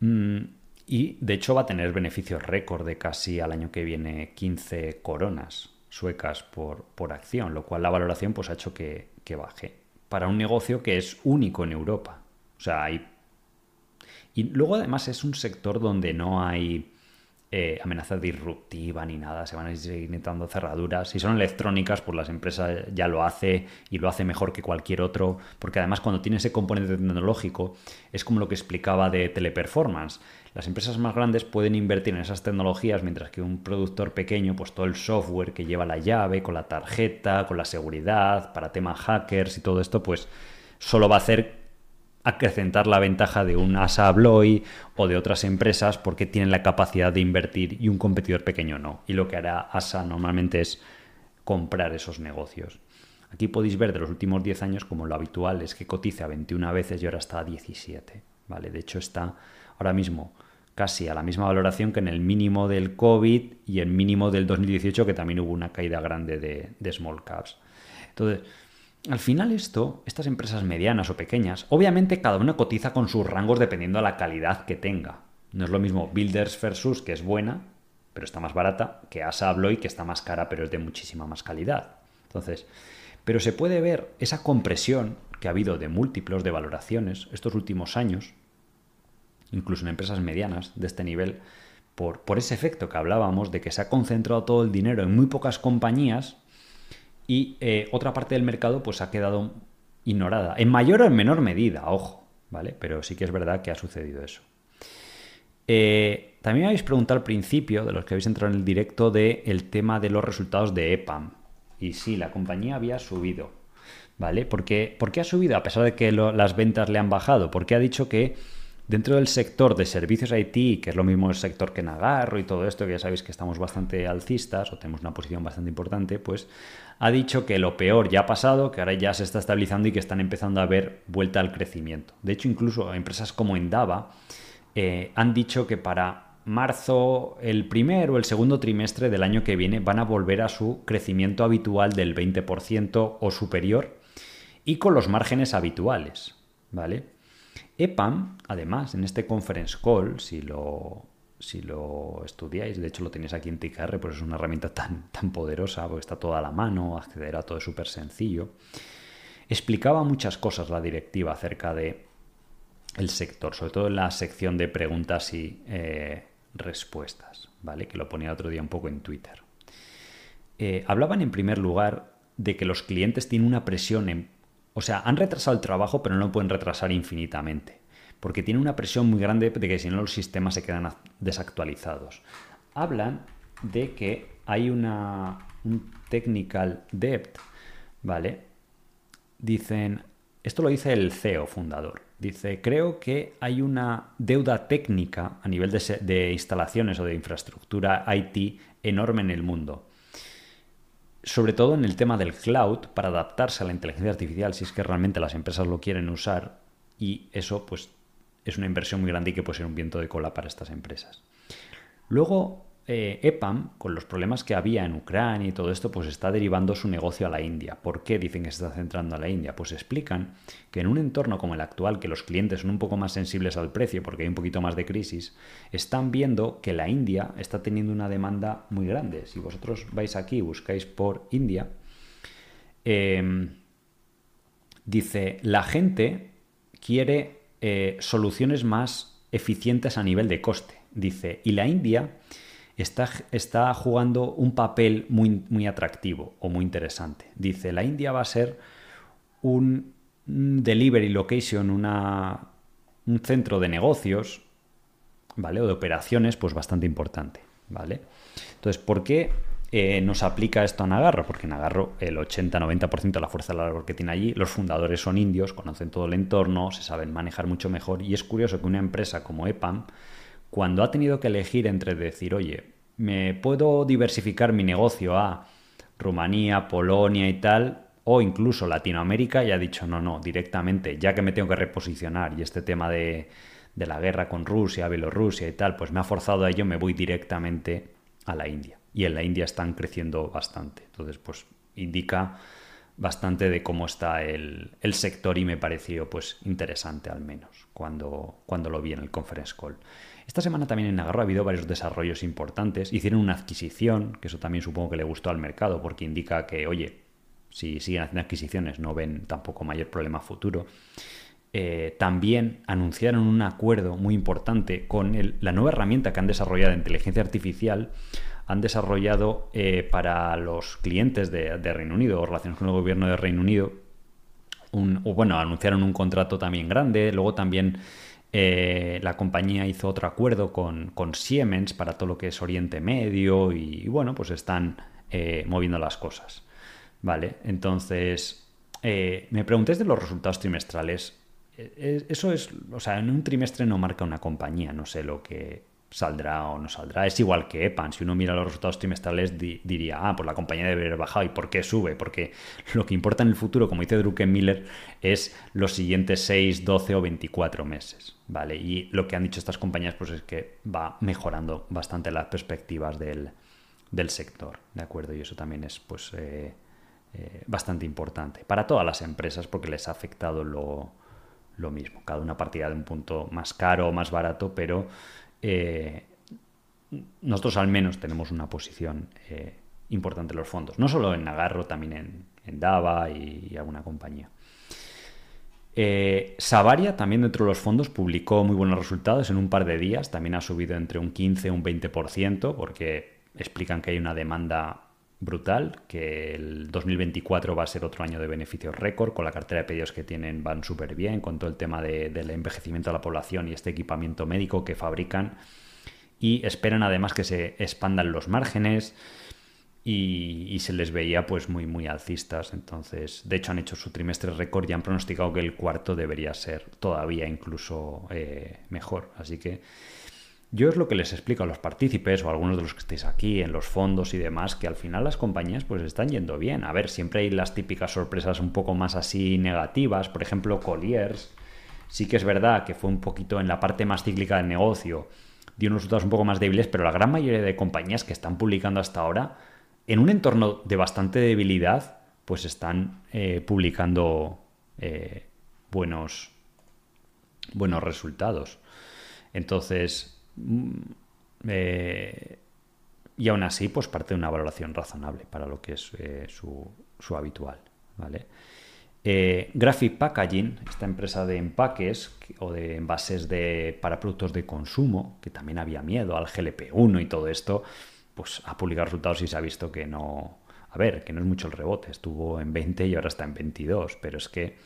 Mm, y de hecho va a tener beneficios récord de casi al año que viene 15 coronas suecas por, por acción, lo cual la valoración pues, ha hecho que, que baje. Para un negocio que es único en Europa. O sea, hay... Y luego además es un sector donde no hay eh, amenaza disruptiva ni nada, se van a seguir necesitando cerraduras. Si son electrónicas, pues las empresas ya lo hace y lo hace mejor que cualquier otro, porque además cuando tiene ese componente tecnológico es como lo que explicaba de teleperformance. Las empresas más grandes pueden invertir en esas tecnologías, mientras que un productor pequeño, pues todo el software que lleva la llave, con la tarjeta, con la seguridad, para temas hackers y todo esto, pues solo va a hacer acrecentar la ventaja de un ASA Abloy o de otras empresas porque tienen la capacidad de invertir y un competidor pequeño no. Y lo que hará ASA normalmente es comprar esos negocios. Aquí podéis ver de los últimos 10 años como lo habitual es que cotiza 21 veces y ahora está a 17. ¿vale? De hecho está ahora mismo casi a la misma valoración que en el mínimo del COVID y el mínimo del 2018 que también hubo una caída grande de, de small caps. Entonces, al final esto, estas empresas medianas o pequeñas, obviamente cada una cotiza con sus rangos dependiendo de la calidad que tenga. No es lo mismo Builders versus, que es buena, pero está más barata, que Asa Abloy, que está más cara, pero es de muchísima más calidad. Entonces, pero se puede ver esa compresión que ha habido de múltiplos de valoraciones estos últimos años, incluso en empresas medianas de este nivel, por, por ese efecto que hablábamos de que se ha concentrado todo el dinero en muy pocas compañías y eh, otra parte del mercado pues ha quedado ignorada, en mayor o en menor medida, ojo, ¿vale? Pero sí que es verdad que ha sucedido eso. Eh, también me habéis preguntado al principio, de los que habéis entrado en el directo, del el tema de los resultados de EPAM. Y sí, la compañía había subido, ¿vale? ¿Por qué, ha subido a pesar de que las ventas le han bajado? Porque ha dicho que Dentro del sector de servicios IT, que es lo mismo el sector que Nagarro y todo esto, que ya sabéis que estamos bastante alcistas o tenemos una posición bastante importante, pues ha dicho que lo peor ya ha pasado, que ahora ya se está estabilizando y que están empezando a ver vuelta al crecimiento. De hecho, incluso empresas como Endava eh, han dicho que para marzo, el primer o el segundo trimestre del año que viene van a volver a su crecimiento habitual del 20% o superior y con los márgenes habituales, ¿vale? EPAM, además, en este conference call, si lo, si lo estudiáis, de hecho lo tenéis aquí en TKR, pues es una herramienta tan, tan poderosa, porque está toda a la mano, acceder a todo es súper sencillo, explicaba muchas cosas la directiva acerca de el sector, sobre todo en la sección de preguntas y eh, respuestas, ¿vale? Que lo ponía otro día un poco en Twitter. Eh, hablaban en primer lugar de que los clientes tienen una presión en... O sea, han retrasado el trabajo, pero no lo pueden retrasar infinitamente, porque tienen una presión muy grande de que si no los sistemas se quedan desactualizados. Hablan de que hay una, un technical debt, ¿vale? Dicen, esto lo dice el CEO fundador. Dice, creo que hay una deuda técnica a nivel de, instalaciones o de infraestructura IT enorme en el mundo. Sobre todo en el tema del cloud, para adaptarse a la inteligencia artificial, si es que realmente las empresas lo quieren usar, y eso pues es una inversión muy grande y que puede ser un viento de cola para estas empresas. Luego, eh, EPAM, con los problemas que había en Ucrania y todo esto, pues está derivando su negocio a la India. ¿Por qué dicen que se está centrando a la India? Pues explican que en un entorno como el actual, que los clientes son un poco más sensibles al precio porque hay un poquito más de crisis, están viendo que la India está teniendo una demanda muy grande. Si vosotros vais aquí y buscáis por India, em, dice, la gente quiere eh, soluciones más eficientes a nivel de coste. Dice, y la India está, jugando un papel muy, muy atractivo o muy interesante. Dice, la India va a ser un, delivery location, una, un centro de negocios, ¿vale? O de operaciones, pues bastante importante, ¿vale? Entonces, ¿por qué eh, nos aplica esto a Nagarro? Porque Nagarro, el 80-90% de la fuerza de labor que tiene allí, los fundadores son indios, conocen todo el entorno, se saben manejar mucho mejor, y es curioso que una empresa como EPAM cuando ha tenido que elegir entre decir, oye, me puedo diversificar mi negocio a Rumanía, Polonia y tal, o incluso Latinoamérica, y ha dicho, no, no, directamente, ya que me tengo que reposicionar y este tema de, la guerra con Rusia, Bielorrusia y tal, pues me ha forzado a ello, me voy directamente a la India. Y en la India están creciendo bastante. Entonces, pues indica bastante de cómo está el, el, sector y me pareció pues interesante al menos cuando, cuando lo vi en el conference call. Esta semana también en Nagarro ha habido varios desarrollos importantes. Hicieron una adquisición, que eso también supongo que le gustó al mercado, porque indica que, oye, si siguen haciendo adquisiciones no ven tampoco mayor problema futuro. Eh, también anunciaron un acuerdo muy importante con la nueva herramienta que han desarrollado de inteligencia artificial. Han desarrollado eh, para los clientes de, Reino Unido o relaciones con el gobierno de Reino Unido. Un, bueno, anunciaron un contrato también grande. Luego también eh, la compañía hizo otro acuerdo con, Siemens para todo lo que es Oriente Medio y, bueno, pues están eh, moviendo las cosas. Vale, entonces eh, me preguntéis de los resultados trimestrales. Eso es, o sea, en un trimestre no marca una compañía, no sé lo que, saldrá o no saldrá. Es igual que EPAN. Si uno mira los resultados trimestrales, diría, ah, pues la compañía debe haber bajado. ¿Y por qué sube? Porque lo que importa en el futuro, como dice Druckenmiller, es los siguientes 6, 12 o 24 meses. ¿Vale? Y lo que han dicho estas compañías, pues es que va mejorando bastante las perspectivas del, sector. ¿De acuerdo? Y eso también es, pues. Eh, eh, bastante importante para todas las empresas porque les ha afectado lo, lo mismo. Cada una partida de un punto más caro o más barato, pero eh, nosotros al menos tenemos una posición eh, importante en los fondos. No solo en Nagarro, también en, Dava y, alguna compañía. Eh, Savaria, también dentro de los fondos, publicó muy buenos resultados en un par de días. También ha subido entre un 15 y un 20%, porque explican que hay una demanda brutal, que el 2024 va a ser otro año de beneficios récord, con la cartera de pedidos que tienen van súper bien, con todo el tema del envejecimiento de la población y este equipamiento médico que fabrican, y esperan además que se expandan los márgenes y, se les veía pues muy, muy alcistas. Entonces, de hecho han hecho su trimestre récord y han pronosticado que el cuarto debería ser todavía incluso eh, mejor. Así que yo es lo que les explico a los partícipes o a algunos de los que estéis aquí en los fondos y demás, que al final las compañías pues están yendo bien. A ver, siempre hay las típicas sorpresas un poco más así negativas. Por ejemplo, Colliers. Sí que es verdad que fue un poquito en la parte más cíclica del negocio, dio unos resultados un poco más débiles, pero la gran mayoría de compañías que están publicando hasta ahora en un entorno de bastante debilidad, pues están eh, publicando eh, buenos, buenos resultados. Entonces, mm, eh, y aún así, pues parte de una valoración razonable para lo que es su, su, habitual. ¿vale? Graphic Packaging, esta empresa de empaques o de envases de, para productos de consumo, que también había miedo al GLP-1 y todo esto, pues ha publicado resultados y se ha visto que no... A ver, que no es mucho el rebote, estuvo en 20 y ahora está en 22, pero es que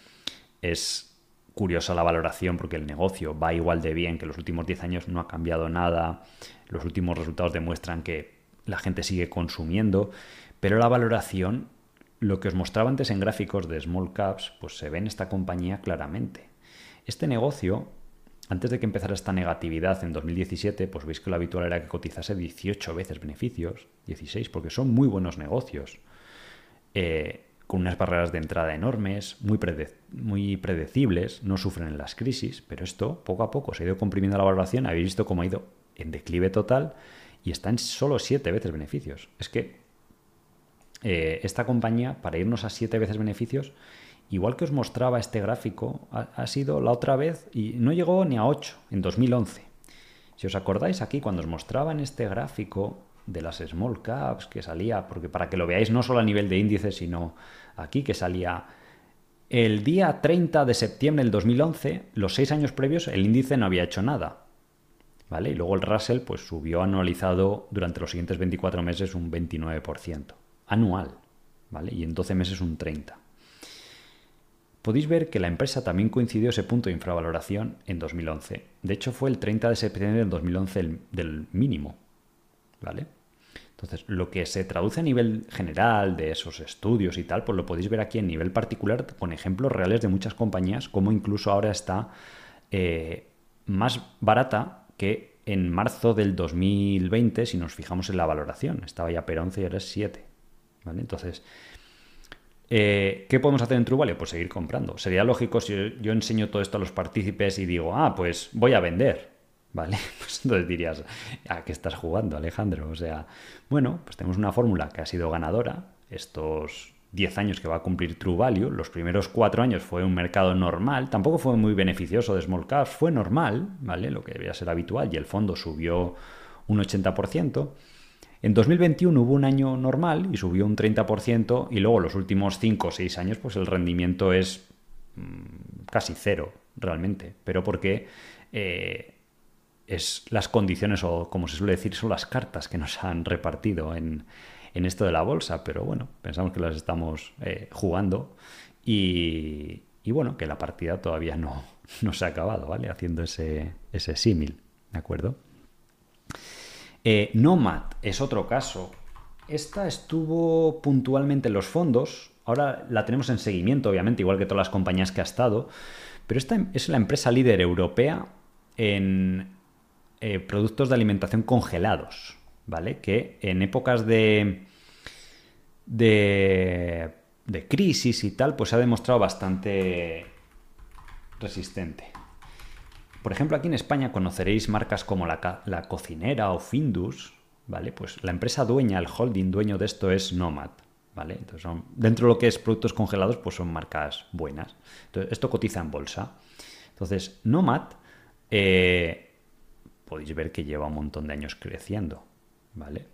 es curiosa la valoración porque el negocio va igual de bien que los últimos 10 años, no ha cambiado nada, los últimos resultados demuestran que la gente sigue consumiendo, pero la valoración, lo que os mostraba antes en gráficos de small caps, pues se ve en esta compañía claramente. Este negocio antes de que empezara esta negatividad en 2017, pues veis que lo habitual era que cotizase 18 veces beneficios, 16, porque son muy buenos negocios, eh, con unas barreras de entrada enormes, muy, predecibles, no sufren en las crisis, pero esto poco a poco se ha ido comprimiendo la valoración, habéis visto cómo ha ido en declive total y está en solo 7 veces beneficios. Es que eh, esta compañía, para irnos a 7 veces beneficios, igual que os mostraba este gráfico, ha, sido la otra vez y no llegó ni a 8 en 2011. Si os acordáis aquí, cuando os mostraba en este gráfico de las small caps que salía, porque para que lo veáis no solo a nivel de índice, sino aquí que salía el día 30 de septiembre del 2011, los seis años previos, el índice no había hecho nada. ¿Vale? Y luego el Russell pues, subió anualizado durante los siguientes 24 meses un 29%. Anual. ¿Vale? Y en 12 meses un 30% podéis ver que la empresa también coincidió ese punto de infravaloración en 2011. De hecho, fue el 30 de septiembre del 2011 del mínimo. ¿Vale? Entonces, lo que se traduce a nivel general de esos estudios y tal, pues lo podéis ver aquí en nivel particular con ejemplos reales de muchas compañías, como incluso ahora está eh, más barata que en marzo del 2020, si nos fijamos en la valoración. Estaba ya per 11 y ahora es 7. ¿Vale? Entonces, eh, ¿Qué podemos hacer en True Pues seguir comprando. Sería lógico si yo enseño todo esto a los partícipes y digo, ah, pues voy a vender. ¿Vale? Pues entonces dirías, ¿a qué estás jugando, Alejandro? O sea, bueno, pues tenemos una fórmula que ha sido ganadora. Estos 10 años que va a cumplir True Value, los primeros 4 años fue un mercado normal, tampoco fue muy beneficioso de small caps, fue normal, ¿vale? Lo que debía ser habitual y el fondo subió un 80%. En 2021 hubo un año normal y subió un 30% y luego los últimos 5 o 6 años pues el rendimiento es mm, casi cero realmente, pero porque eh, es las condiciones o como se suele decir son las cartas que nos han repartido en, esto de la bolsa, pero bueno, pensamos que las estamos eh, jugando y, bueno, que la partida todavía no, no se ha acabado, ¿vale? Haciendo ese, ese símil, ¿de acuerdo? Eh, Nomad es otro caso. Esta estuvo puntualmente en los fondos. Ahora la tenemos en seguimiento, obviamente, igual que todas las compañías que ha estado. Pero esta es la empresa líder europea en eh, productos de alimentación congelados, ¿vale? Que en épocas de, de, de crisis y tal, pues se ha demostrado bastante resistente. Por ejemplo, aquí en España conoceréis marcas como la, Cocinera o Findus, ¿vale? Pues la empresa dueña, el holding dueño de esto es Nomad, ¿vale? Entonces dentro de lo que es productos congelados, pues son marcas buenas. Entonces, esto cotiza en bolsa. Entonces, Nomad, eh, podéis ver que lleva un montón de años creciendo, ¿vale?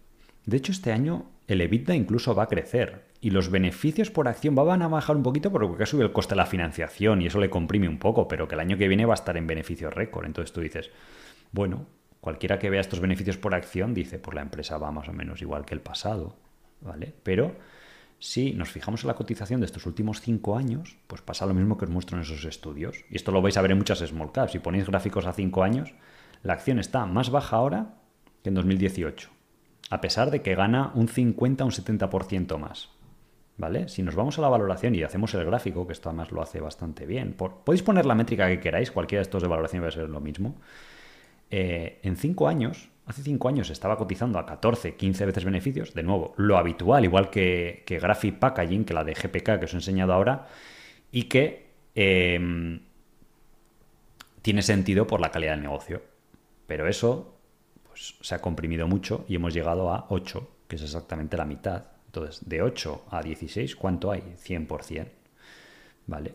De hecho, este año el EBITDA incluso va a crecer y los beneficios por acción van a bajar un poquito porque subido el coste de la financiación y eso le comprime un poco, pero que el año que viene va a estar en beneficio récord. Entonces tú dices, bueno, cualquiera que vea estos beneficios por acción dice, pues la empresa va más o menos igual que el pasado, ¿vale? Pero si nos fijamos en la cotización de estos últimos cinco años, pues pasa lo mismo que os muestro en esos estudios. Y esto lo vais a ver en muchas small caps. Si ponéis gráficos a cinco años, la acción está más baja ahora que en 2018. A pesar de que gana un 50 un 70% más. ¿Vale? Si nos vamos a la valoración y hacemos el gráfico, que esto además lo hace bastante bien, podéis poner la métrica que queráis, cualquiera de estos de valoración va a ser lo mismo. Eh, en 5 años, hace 5 años estaba cotizando a 14, 15 veces beneficios, de nuevo, lo habitual, igual que, que Graphic Packaging, que la de GPK que os he enseñado ahora, y que em, tiene sentido por la calidad del negocio. Pero eso se ha comprimido mucho y hemos llegado a 8, que es exactamente la mitad. Entonces, de 8 a 16, ¿cuánto hay? 100%. ¿Vale?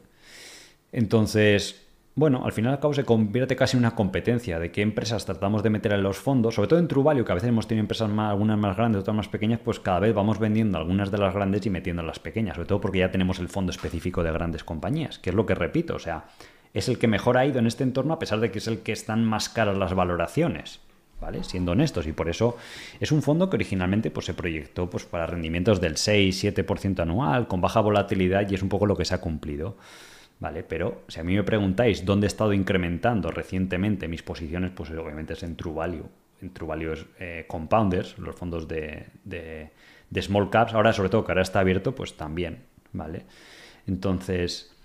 Entonces, bueno, al final al cabo se convierte casi en una competencia de qué empresas tratamos de meter en los fondos, sobre todo en Truvalio, que a veces hemos tenido empresas más, algunas más grandes, otras más pequeñas, pues cada vez vamos vendiendo algunas de las grandes y metiendo las pequeñas, sobre todo porque ya tenemos el fondo específico de grandes compañías, que es lo que repito, o sea, es el que mejor ha ido en este entorno a pesar de que es el que están más caras las valoraciones. Siendo honestos, y por eso es un fondo que originalmente pues, se proyectó pues, para rendimientos del 6-7% anual, con baja volatilidad, y es un poco lo que se ha cumplido. ¿Vale? Pero si a mí me preguntáis dónde he estado incrementando recientemente mis posiciones, pues obviamente es en True Value. En True Value es eh, Compounders, los fondos de, de, Small Caps. Ahora, sobre todo que ahora está abierto, pues también. ¿Vale? Entonces,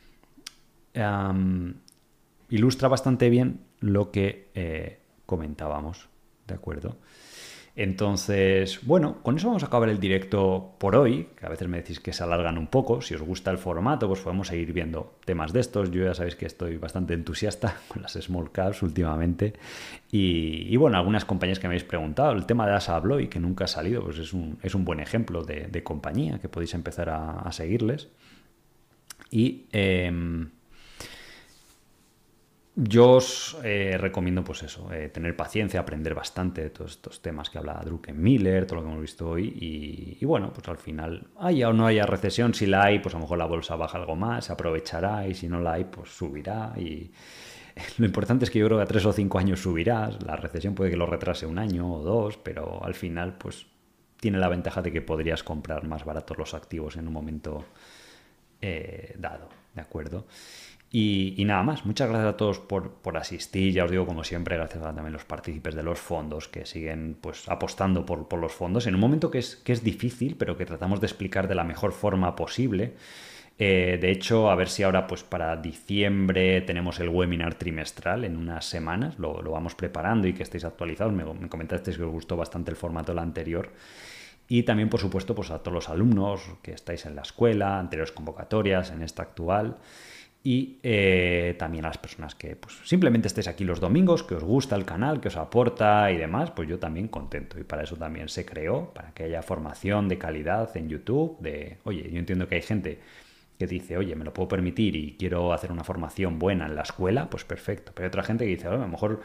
ilustra bastante bien lo que eh, comentábamos, ¿de acuerdo? Entonces, bueno, con eso vamos a acabar el directo por hoy, que a veces me decís que se alargan un poco. Si os gusta el formato, pues podemos seguir viendo temas de estos. Yo ya sabéis que estoy bastante entusiasta con las small caps últimamente. Y, bueno, algunas compañías que me habéis preguntado, el tema de Asa Abloy, que nunca ha salido, pues es un, es un buen ejemplo de, compañía que podéis empezar a, seguirles. Y... Em, yo os eh, recomiendo, pues eso, eh, tener paciencia, aprender bastante de todos estos temas que habla Druckenmiller, todo lo que hemos visto hoy. Y, bueno, pues al final, haya o no haya recesión, si la hay, pues a lo mejor la bolsa baja algo más, se aprovechará, y si no la hay, pues subirá. Y lo importante es que yo creo que a tres o cinco años subirá. La recesión puede que lo retrase un año o dos, pero al final, pues tiene la ventaja de que podrías comprar más baratos los activos en un momento eh, dado. ¿De acuerdo? Y, nada más, muchas gracias a todos por, asistir, ya os digo como siempre, gracias a los partícipes de los fondos que siguen pues apostando por, los fondos. En un momento que es, que es difícil, pero que tratamos de explicar de la mejor forma posible. Eh, de hecho, a ver si ahora pues para diciembre tenemos el webinar trimestral en unas semanas, lo, vamos preparando y que estéis actualizados, me, me comentasteis que os gustó bastante el formato del anterior. Y también, por supuesto, pues a todos los alumnos que estáis en la escuela, anteriores convocatorias, en esta actual y eh, también a las personas que pues, simplemente estéis aquí los domingos, que os gusta el canal, que os aporta y demás, pues yo también contento. Y para eso también se creó, para que haya formación de calidad en YouTube, de, oye, yo entiendo que hay gente que dice, oye, me lo puedo permitir y quiero hacer una formación buena en la escuela, pues perfecto. Pero hay otra gente que dice, a lo mejor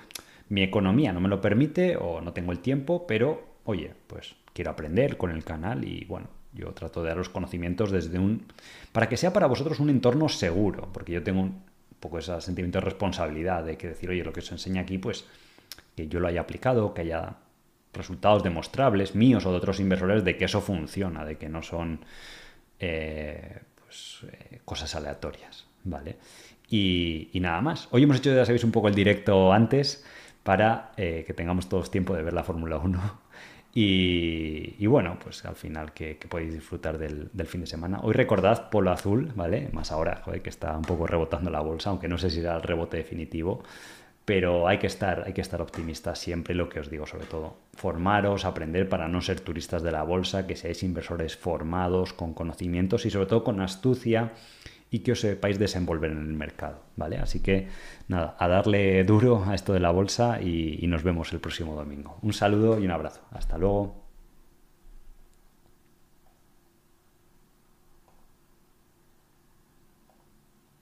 mi economía no me lo permite o no tengo el tiempo, pero, oye, pues quiero aprender con el canal y bueno, yo trato de dar los conocimientos desde un... para que sea para vosotros un entorno seguro, porque yo tengo un poco ese sentimiento de responsabilidad de que decir, oye, lo que os enseña aquí, pues que yo lo haya aplicado, que haya resultados demostrables míos o de otros inversores de que eso funciona, de que no son eh, pues, eh, cosas aleatorias, ¿vale? Y, nada más. Hoy hemos hecho, ya sabéis, un poco el directo antes para eh, que tengamos todos tiempo de ver la Fórmula 1 y, bueno, pues al final que, podéis disfrutar del, fin de semana. Hoy recordad Polo Azul, ¿vale? Más ahora, joder, que está un poco rebotando la bolsa, aunque no sé si será el rebote definitivo. Pero hay que estar, hay que estar optimistas siempre, lo que os digo sobre todo. Formaros, aprender para no ser turistas de la bolsa, que seáis inversores formados, con conocimientos y sobre todo con astucia y que os sepáis desenvolver en el mercado, ¿vale? Así que nada, a darle duro a esto de la bolsa y, y nos vemos el próximo domingo. Un saludo y un abrazo. Hasta luego.